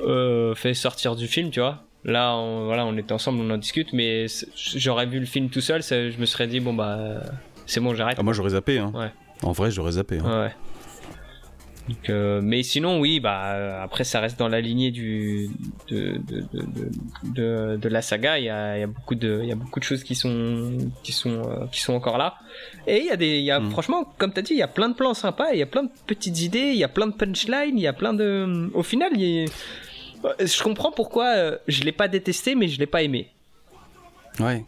euh, fait sortir du film, tu vois. Là, on, voilà, on était ensemble, on en discute, mais j'aurais vu le film tout seul, je me serais dit, bon bah, c'est bon, j'arrête. Ah, moi, j'aurais zappé. Hein. Ouais. En vrai, j'aurais zappé. hein. Ouais. Donc, euh, mais sinon, oui, bah euh, après ça reste dans la lignée du de de, de, de, de- de la saga. Il y a, il y a beaucoup de il y a beaucoup de choses qui sont qui sont euh, qui sont encore là. Et il y a des il y a Mm. franchement comme t'as dit, il y a plein de plans sympas, il y a plein de petites idées, il y a plein de punchlines, il y a plein de au final, il y a- je comprends pourquoi je l'ai pas détesté, mais je l'ai pas aimé. Ouais.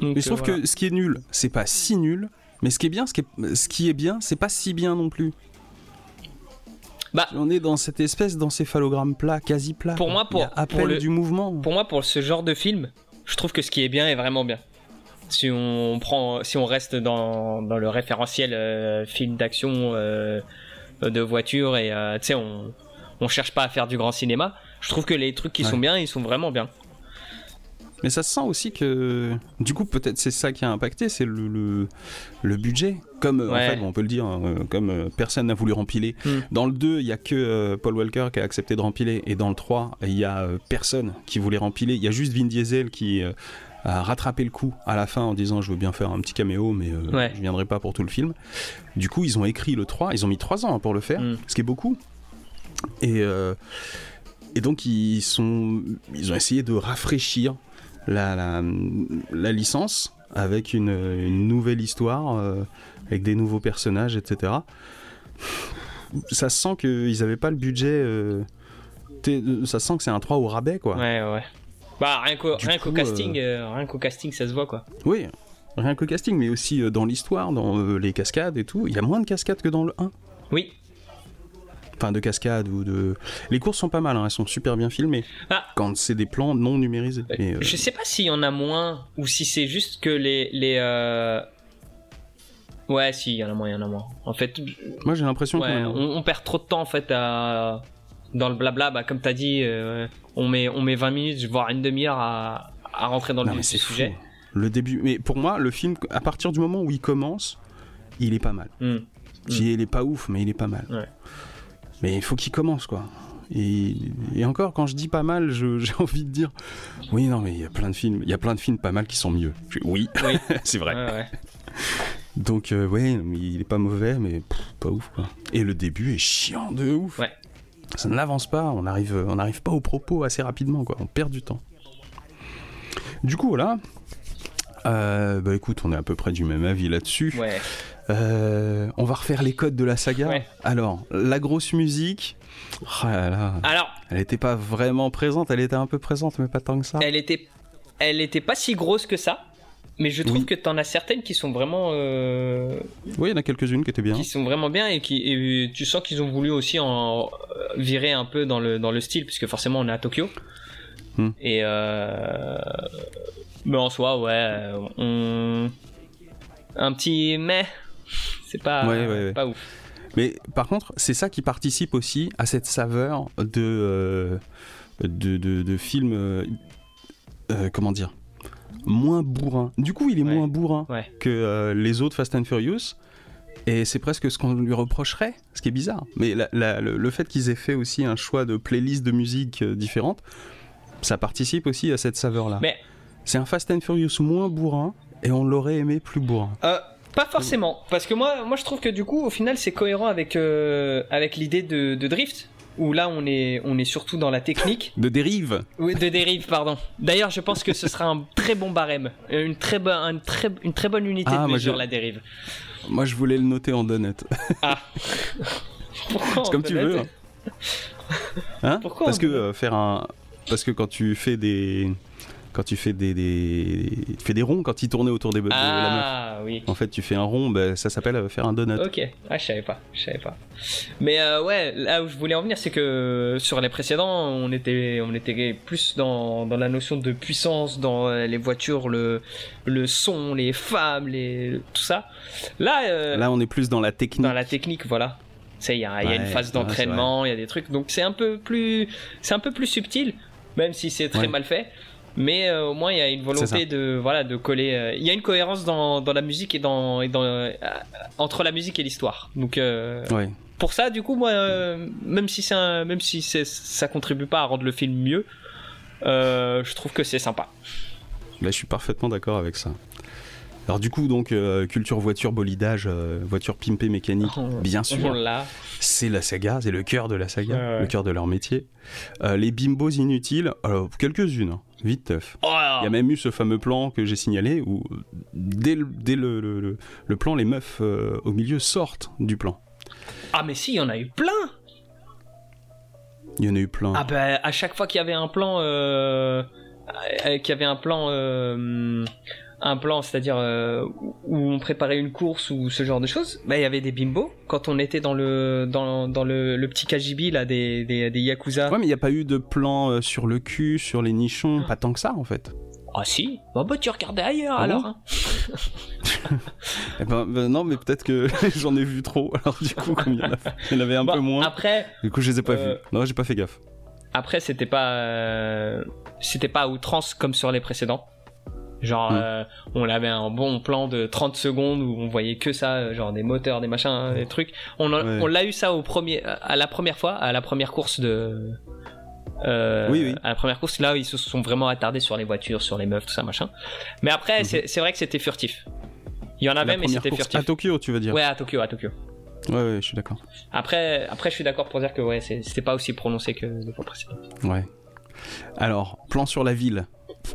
Donc, Mais je euh, trouve voilà. que ce qui est nul, c'est pas si nul. Mais ce qui est bien, ce qui est, ce qui est bien, c'est pas si bien non plus. Bah- on est dans cette espèce d'encéphalogramme plat, quasi plat. Pour moi, pour- le- du mouvement. pour moi, pour ce genre de film, je trouve que ce qui est bien est vraiment bien. Si on prend, si on reste dans, dans le référentiel euh, film d'action euh, de voiture et euh, tu sais, on on cherche pas à faire du grand cinéma. Je trouve que les trucs qui Ouais. sont bien, ils sont vraiment bien. Mais ça se sent aussi que, du coup, peut-être c'est ça qui a impacté, c'est le, le, le budget. Comme, euh, Ouais. en fait, on peut le dire, euh, comme euh, personne n'a voulu rempiler. Hmm. Dans le 2, il y a que Paul Walker qui a accepté de rempiler. Et dans le 3, il y a personne qui voulait rempiler. Il y a juste Vin Diesel qui a rattrapé le coup à la fin en disant je veux bien faire un petit caméo, mais euh, Ouais. je viendrai pas pour tout le film. Du coup, ils ont écrit le 3. Ils ont mis 3 ans hein, pour le faire, Hmm. ce qui est beaucoup. Et, euh, et donc, ils, sont, ils ont essayé de rafraîchir la, la, la licence avec une, une nouvelle histoire, euh, avec des nouveaux personnages, etc. Ça sent qu'ils n'avaient pas le budget. euh, t'es- ça sent que c'est un 3 au rabais, quoi. Ouais, ouais. Bah rien qu'au qu'au casting, euh, rien qu'au casting, ça se voit quoi. Oui, rien le casting, mais aussi euh, dans l'histoire, dans euh, les cascades et tout. Il y a moins de cascades que dans le 1. Oui. Enfin, de cascades ou de. Les courses sont pas mal, hein, elles sont super bien filmées. Ah. Quand c'est des plans non numérisés. Mais, euh, Je sais pas s'il y en a moins ou si c'est juste que les les euh... Ouais, si, il y en a moins, il y en a moins. En fait, Moi j'ai l'impression Ouais, qu'on on, on perd trop de temps en fait à... dans le blabla. Bah, comme t'as dit, euh, on, met, on met 20 minutes, voire une demi-heure à, à rentrer dans Non, le mais c'est du fou. sujet. Le début. Mais pour moi, le film, à partir du moment où il commence, il est pas mal. Dis, Il est pas ouf, mais il est pas mal. Ouais. Mais il faut qu'il commence, quoi. Et, et encore, quand je dis pas mal, je- j'ai envie de dire, oui, non, mais il y a plein de films, il y a plein de films pas mal qui sont mieux. Je- oui, Oui. c'est vrai. Ouais, ouais. Donc, euh, ouais, il est pas mauvais, mais pff, pas ouf, quoi. Et le début est chiant de ouf. Ouais. Ça n'avance pas, on arrive, on n'arrive pas au propos assez rapidement, quoi. On perd du temps. Du coup, voilà. Euh, bah écoute, on est à peu près du même avis là-dessus. Ouais. Euh, on va refaire les codes de la saga. Ouais. Alors, la grosse musique. oh là là, Alors, elle n'était pas vraiment présente, elle était un peu présente, mais pas tant que ça. elle était, elle était pas si grosse que ça, mais je trouve Oui. que t'en as certaines qui sont vraiment, euh, Oui, il y en a quelques-unes qui étaient bien. qui sont vraiment bien et qui, et tu sens qu'ils ont voulu aussi en euh, virer un peu dans le dans le style, puisque forcément on est à Tokyo. Hmm. Et euh, mais en soi, ouais, on un petit mais, c'est pas, Ouais, ouais, ouais. pas ouf. Mais par contre, c'est ça qui participe aussi à cette saveur de, euh, de, de, de film. comment dire Moins bourrin. Du coup, il est Ouais. moins bourrin Ouais. que euh, les autres Fast and Furious. Et c'est presque ce qu'on lui reprocherait, ce qui est bizarre. Mais la- la- le, le fait qu'ils aient fait aussi un choix de playlist de musique euh, différente, ça participe aussi à cette saveur-là. Mais C'est un Fast and Furious moins bourrin, et on l'aurait aimé plus bourrin. Euh, Pas forcément, parce que moi, moi je trouve que du coup, au final, c'est cohérent avec euh, avec l'idée de, de drift, où là, on est on est surtout dans la technique. De dérive Oui, de dérive, pardon. D'ailleurs, je pense que ce sera un très bon barème, une très bonne une très une très bonne unité Ah, de mesure la dérive. Moi, je voulais le noter en donut. Ah. Pourquoi C'est comme tu veux. Hein, Hein? Pourquoi Parce que euh, faire un. Parce que quand tu fais des. Quand tu fais des. des... Tu fais des ronds quand il tournait autour des, de la meuf. Ah oui. En fait, tu fais un rond, bah, ça s'appelle euh, faire un donut. Ok, ah, je savais pas, je savais pas. Mais euh, ouais, là où je voulais en venir, c'est que sur les précédents, on était, on était plus dans, dans la notion de puissance, dans euh, les voitures, le, le son, les femmes, les, tout ça. Là, euh, Là, on est plus dans la technique. dans la technique, voilà. Il y a, y a une phase d'entraînement, il y a des trucs, donc c'est un peu plus, c'est un peu plus subtil, même si c'est très Ouais. mal fait. Mais euh, au moins il y a une volonté de voilà de coller. euh, il y a une cohérence dans, dans la musique et dans, et dans euh, entre la musique et l'histoire. Donc pour ça, du coup, moi, même si c'est même si c'est- ça contribue pas à rendre le film mieux, je trouve que c'est sympa. Là, je suis parfaitement d'accord avec ça. Alors, du coup, donc, culture voiture, bolidage, voiture pimpée mécanique, bien On sûr. l'a. C'est la saga, c'est le cœur de la saga, le cœur de leur métier. Les bimbos inutiles, alors, quelques-unes, hein, vite teuf. Oh, Il y a même eu ce fameux plan que j'ai signalé où, dès le, dès le, le- le- le plan, les meufs euh, au milieu sortent du plan. Ah mais si, il y en a eu plein. Il y en a eu plein. Ah ben à chaque fois qu'il y avait un plan, euh, euh, qu'il y avait un plan, euh, un plan, c'est-à-dire euh, où on préparait une course ou ce genre de choses, ben il y avait des bimbos. Quand on était dans le dans, dans le, le petit KGB là des des, des yakuza. Ouais, mais il n'y a pas eu de plan euh, sur le cul, sur les nichons, pas tant que ça en fait. Ah si. Bah, bah tu regardais ailleurs Ah alors. bon hein. Eh ben, ben non, mais peut-être que j'en ai vu trop. Alors du coup, comme il y en, a- il y en avait un Bon, peu moins, Après du coup, je les ai pas euh, vus. Non, j'ai pas fait gaffe. après c'était pas euh, c'était pas à outrance comme sur les précédents. Genre, Mm. euh, on avait un bon plan de 30 secondes où on voyait que ça, euh, genre des moteurs, des machins, hein, des trucs. On, a- Ouais. on l'a eu ça au premier, à la première fois, à la première course de. euh, Oui, oui. À la première course, là, ils se sont vraiment attardés sur les voitures, sur les meufs, tout ça, machin. Mais après, Mhm. c'est c'est vrai que c'était furtif. Il y en avait, mais c'était furtif. à Tokyo, tu veux dire? Ouais, à Tokyo, à Tokyo. ouais, ouais, je suis d'accord. Après, après, je suis d'accord pour dire que ouais, c'est- c'était pas aussi prononcé que les fois précédentes. Ouais. Alors, plan sur la ville.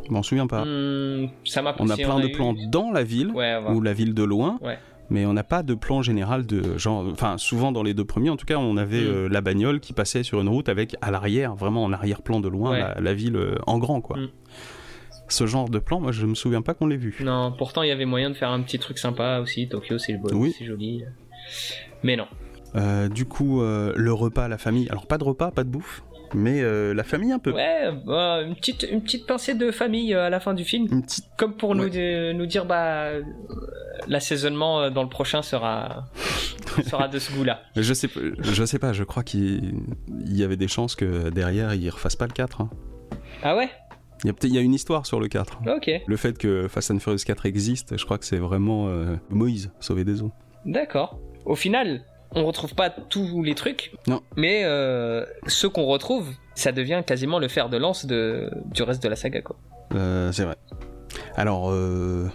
Je m'en souviens pas. Hmm, ça m'a On a plein de eu- plans dans la ville Ouais, ou la ville de loin. Ouais. Mais on n'a pas de plan général de genre. Enfin, souvent dans les deux premiers, en tout cas, on avait Mm. euh, la bagnole qui passait sur une route avec à l'arrière, vraiment en arrière-plan de loin, Ouais. la, la ville euh, en grand, quoi. Mm. Ce genre de plan, moi, je me souviens pas qu'on l'ait vu. Non, pourtant il y avait moyen de faire un petit truc sympa aussi. Tokyo, c'est le beau, Oui. c'est joli. Mais non. Euh, du coup, le repas, la famille. Alors, pas de repas, pas de bouffe, mais euh, la famille un peu. Ouais, bah, une petite une petite pincée de famille euh, à la fin du film, Une petite. comme pour nous de- nous dire bah euh, l'assaisonnement euh, dans le prochain sera sera de ce goût-là. Je sais, pas- je sais pas, je crois qu'il il y avait des chances que derrière, ils refassent pas le 4. hein. Ah ouais? Il y a il y a une histoire sur le 4. Ok, Le fait que Fast and Furious 4 existe, je crois que c'est vraiment euh, Moïse, sauver des eaux. d'accord. Au final, on retrouve pas tous les trucs, Non. mais euh, ceux qu'on retrouve, ça devient quasiment le fer de lance de du reste de la saga quoi. Euh, c'est vrai. Alors, euh,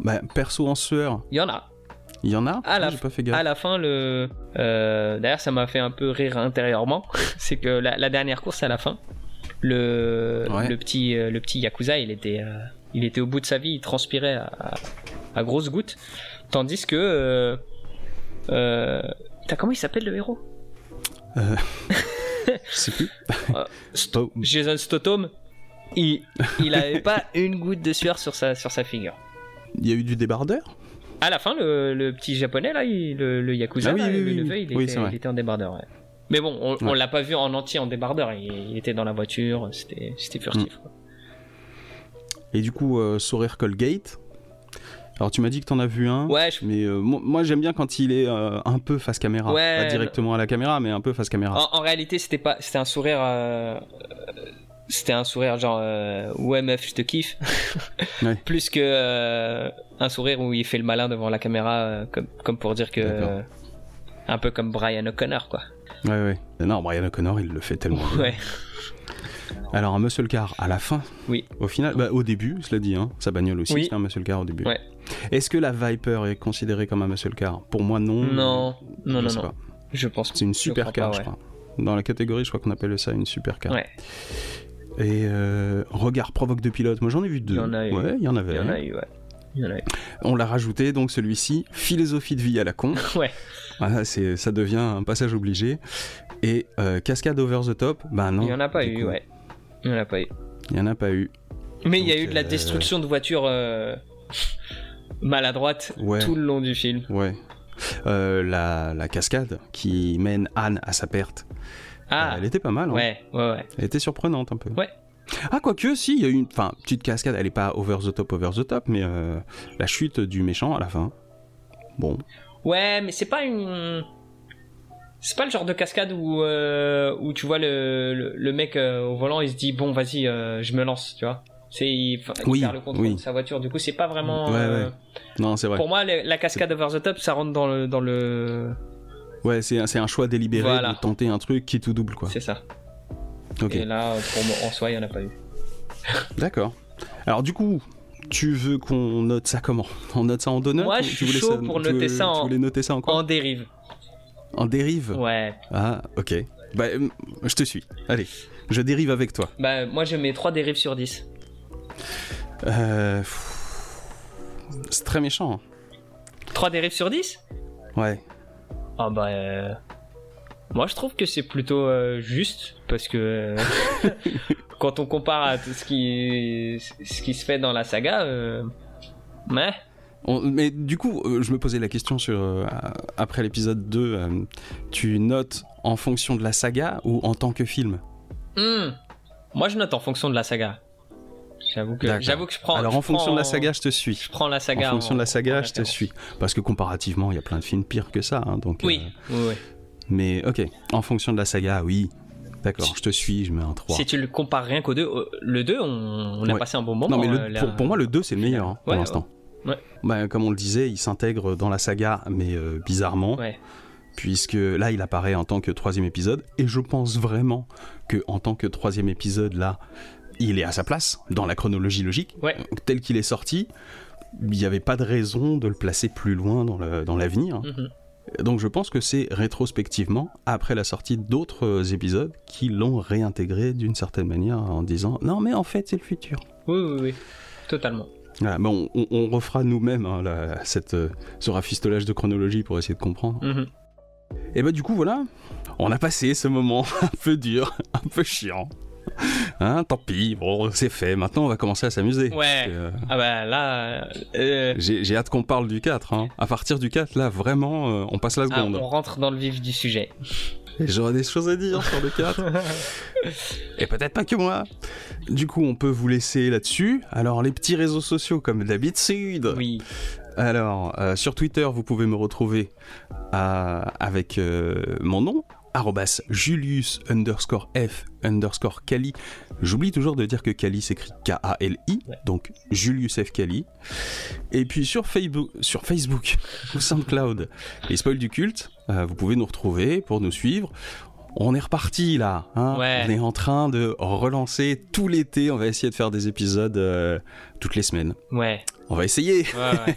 bah, perso en sueur, Il y en a. il y en a À la- pas fait gaffe. À la fin, le. D'ailleurs, ça m'a fait un peu rire intérieurement. c'est que la, la dernière course à la fin, le, Ouais. le, petit, le petit Yakuza, il était, il était au bout de sa vie, il transpirait à, à- à grosses gouttes. Tandis que. Euh, euh, putain, comment il s'appelle le héros Je sais plus. Euh, Jason Statham, il, il avait pas une goutte de sueur sur sa, sur sa figure. Il y a eu du débardeur À la fin, le, le petit japonais, là, il- le, le Yakuza, Ah oui, là, oui, le oui, neveu, oui. il, Oui, était, il en débardeur, ouais. Mais bon, on, on Ouais. l'a pas vu en entier en débardeur, il, il était dans la voiture, c'était c'était furtif. Mm. quoi. Et du coup, euh, Sourire Colgate. Alors, tu m'as dit que t'en as vu un. Ouais, je- Mais euh, mo- moi, j'aime bien quand il est euh, un peu face caméra. Ouais, Pas directement à la caméra, mais un peu face caméra. en, en réalité, c'était pas, c'était un sourire, euh, c'était un sourire genre, ouais meuf, je te kiffe, Ouais. plus que un sourire où il fait le malin devant la caméra, comme, comme pour dire que Un peu comme Brian O'Connor, quoi. Ouais, ouais. Non, Brian O'Connor, il le fait tellement. Ouais. Alors, un muscle car à la fin Oui. Au final, bah, au début, cela dit, hein, sa bagnole aussi, Oui. c'est un muscle car au début. Ouais. Est-ce que la Viper est considérée comme un muscle car? Pour moi, non. Non, non, Je non, sais non. pas. Je pense C'est une je super crois car, pas, je ouais. crois. Dans la catégorie, je crois qu'on appelle ça une super car. Ouais, Et euh, regard provoque de pilote, moi j'en ai vu deux. Il y en a eu. Ouais, il y en avait. il y en a eu, ouais. Il y en a eu. On l'a rajouté, donc celui-ci, philosophie de vie à la con. Ouais. Voilà, c'est, ça devient un passage obligé. Et euh, cascade over the top, bah non. il y en a pas eu, coup. ouais. Il y en a pas eu. Il y en a pas eu. Mais il y a eu de la euh, destruction de voitures euh, maladroite Ouais. tout le long du film. Ouais. Euh, la, la cascade qui mène Anne à sa perte. Ah, Elle était pas mal. hein. ouais, ouais, ouais. Elle était surprenante un peu. Ouais. Ah, quoique, si, il y a eu une enfin, petite cascade. Elle est pas over the top, over the top, mais euh, la chute du méchant à la fin. Bon. Ouais, mais c'est pas une. C'est pas le genre de cascade où, euh, où tu vois le, le, le mec euh, au volant, il se dit bon, vas-y, euh, je me lance, tu vois. C'est il, Oui, perd le contrôle oui. de sa voiture. Du coup, c'est pas vraiment. Ouais, euh, ouais. Non, c'est vrai. Pour moi, la cascade over the top, ça rentre dans le dans le. Ouais, c'est un, c'est un choix délibéré Voilà. de tenter un truc qui est tout double, quoi. C'est ça. Ok. Et là, pour moi, en soi, il y en a pas eu. D'accord. Alors du coup, tu veux qu'on note ça comment? On note ça en notes Moi, je suis voulais chaud ça- pour noter veux- ça en- Tu voulais noter ça en quoi En dérive. En dérive? Ouais. Ah, ok. Bah, euh, je te suis. Allez, je dérive avec toi. Bah, moi, je mets 3 dérives sur 10. Euh, C'est très méchant. hein. 3 dérives sur 10 Ouais. Ah bah... euh, Moi, je trouve que c'est plutôt euh, juste, parce que... quand on compare à tout ce qui, ce qui se fait dans la saga... Mais... On- mais du coup, je me posais la question sur après l'épisode 2, euh, tu notes en fonction de la saga ou en tant que film? Hmm, Moi, je note en fonction de la saga. J'avoue que, j'avoue que je prends... Alors je en fonction de la saga, je te suis. Je prends la En saga fonction de la saga, en je te suis. Parce que comparativement, il y a plein de films pires que ça. hein, donc, Oui, euh, oui, oui. mais ok, en fonction de la saga, oui. D'accord, je te suis, je mets un 3. Si tu le compares rien qu'au 2, euh, le 2, on, on a Ouais. passé un bon moment. Non, mais le- euh, pour, pour moi, le 2, c'est le meilleur hein, pour l'instant. ouais. Bah, comme on le disait, il s'intègre dans la saga, mais euh, bizarrement, puisque là, il apparaît en tant que troisième épisode, et je pense vraiment que en tant que troisième épisode, là, il est à sa place dans la chronologie logique, Ouais. tel qu'il est sorti. Il n'y avait pas de raison de le placer plus loin dans l'avenir. Mhm. Donc je pense que c'est rétrospectivement, après la sortie d'autres euh, épisodes, qui l'ont réintégré d'une certaine manière en disant non mais en fait c'est le futur. Oui, oui, oui. Totalement. Voilà, mais on, on- on refera nous-mêmes hein, euh, ce rafistolage de chronologie pour essayer de comprendre. Mhm. Et bah du coup voilà, on a passé ce moment un peu dur, un peu chiant. Hein, tant pis, bon c'est fait, maintenant on va commencer à s'amuser. Ouais. Que, euh, Ah bah là, euh, J'ai j'ai hâte qu'on parle du 4. hein. À partir du 4, là vraiment, euh, on passe la ah, seconde. on rentre dans le vif du sujet. Et j'aurais des choses à dire sur le 4. Et peut-être pas que moi. Du coup, on peut vous laisser là-dessus. Alors, les petits réseaux sociaux, comme d'habitude. Oui. Alors, euh, sur Twitter, vous pouvez me retrouver euh, avec euh, mon nom, Julius underscore F underscore Kali. J'oublie toujours de dire que Kali s'écrit K-A-L-I, Ouais. donc Julius F Kali. Et puis sur Facebook, sur Facebook ou SoundCloud, les spoils du culte, euh, vous pouvez nous retrouver pour nous suivre. On est reparti là, hein. Ouais. on est en train de relancer tout l'été. On va essayer de faire des épisodes euh, toutes les semaines. Ouais. On va essayer, Ouais, ouais.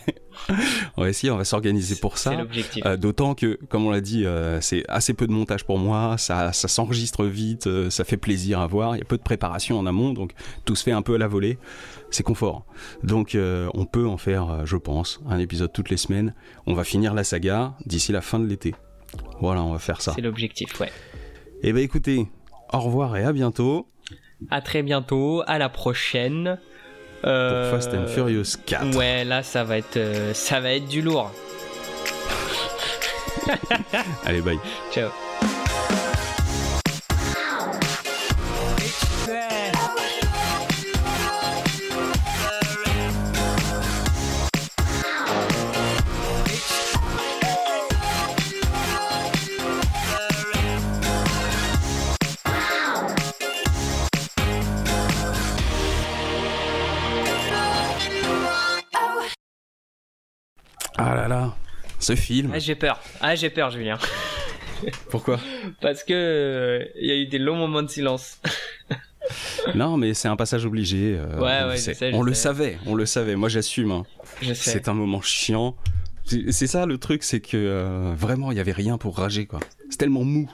on va essayer, on va s'organiser pour C'est ça. l'objectif. Euh, D'autant que, comme on l'a dit, euh, c'est assez peu de montage pour moi, ça, ça s'enregistre vite, ça fait plaisir à voir, il y a peu de préparation en amont, donc tout se fait un peu à la volée, c'est confort. Donc on peut en faire, je pense, un épisode toutes les semaines. On va finir la saga d'ici la fin de l'été. Voilà, on va faire ça. C'est l'objectif, ouais. Et ben écoutez, au revoir et à bientôt À très bientôt, à la prochaine. pour Euh, Fast and Furious 4. Ouais, là, ça va être, euh, ça va être du lourd. Allez, bye. Ciao. Ah là là, ce film. Ah, j'ai peur. Ah, j'ai peur, Julien. Pourquoi? Parce que euh, il y a eu des longs moments de silence. Non, mais c'est un passage obligé. euh, Ouais, on le ouais, je sait. sais, je on le savait, on le savait. Moi, j'assume. hein. C'est un moment chiant. C'est c'est ça le truc, c'est que euh, vraiment, il y avait rien pour rager, quoi. C'est tellement mou.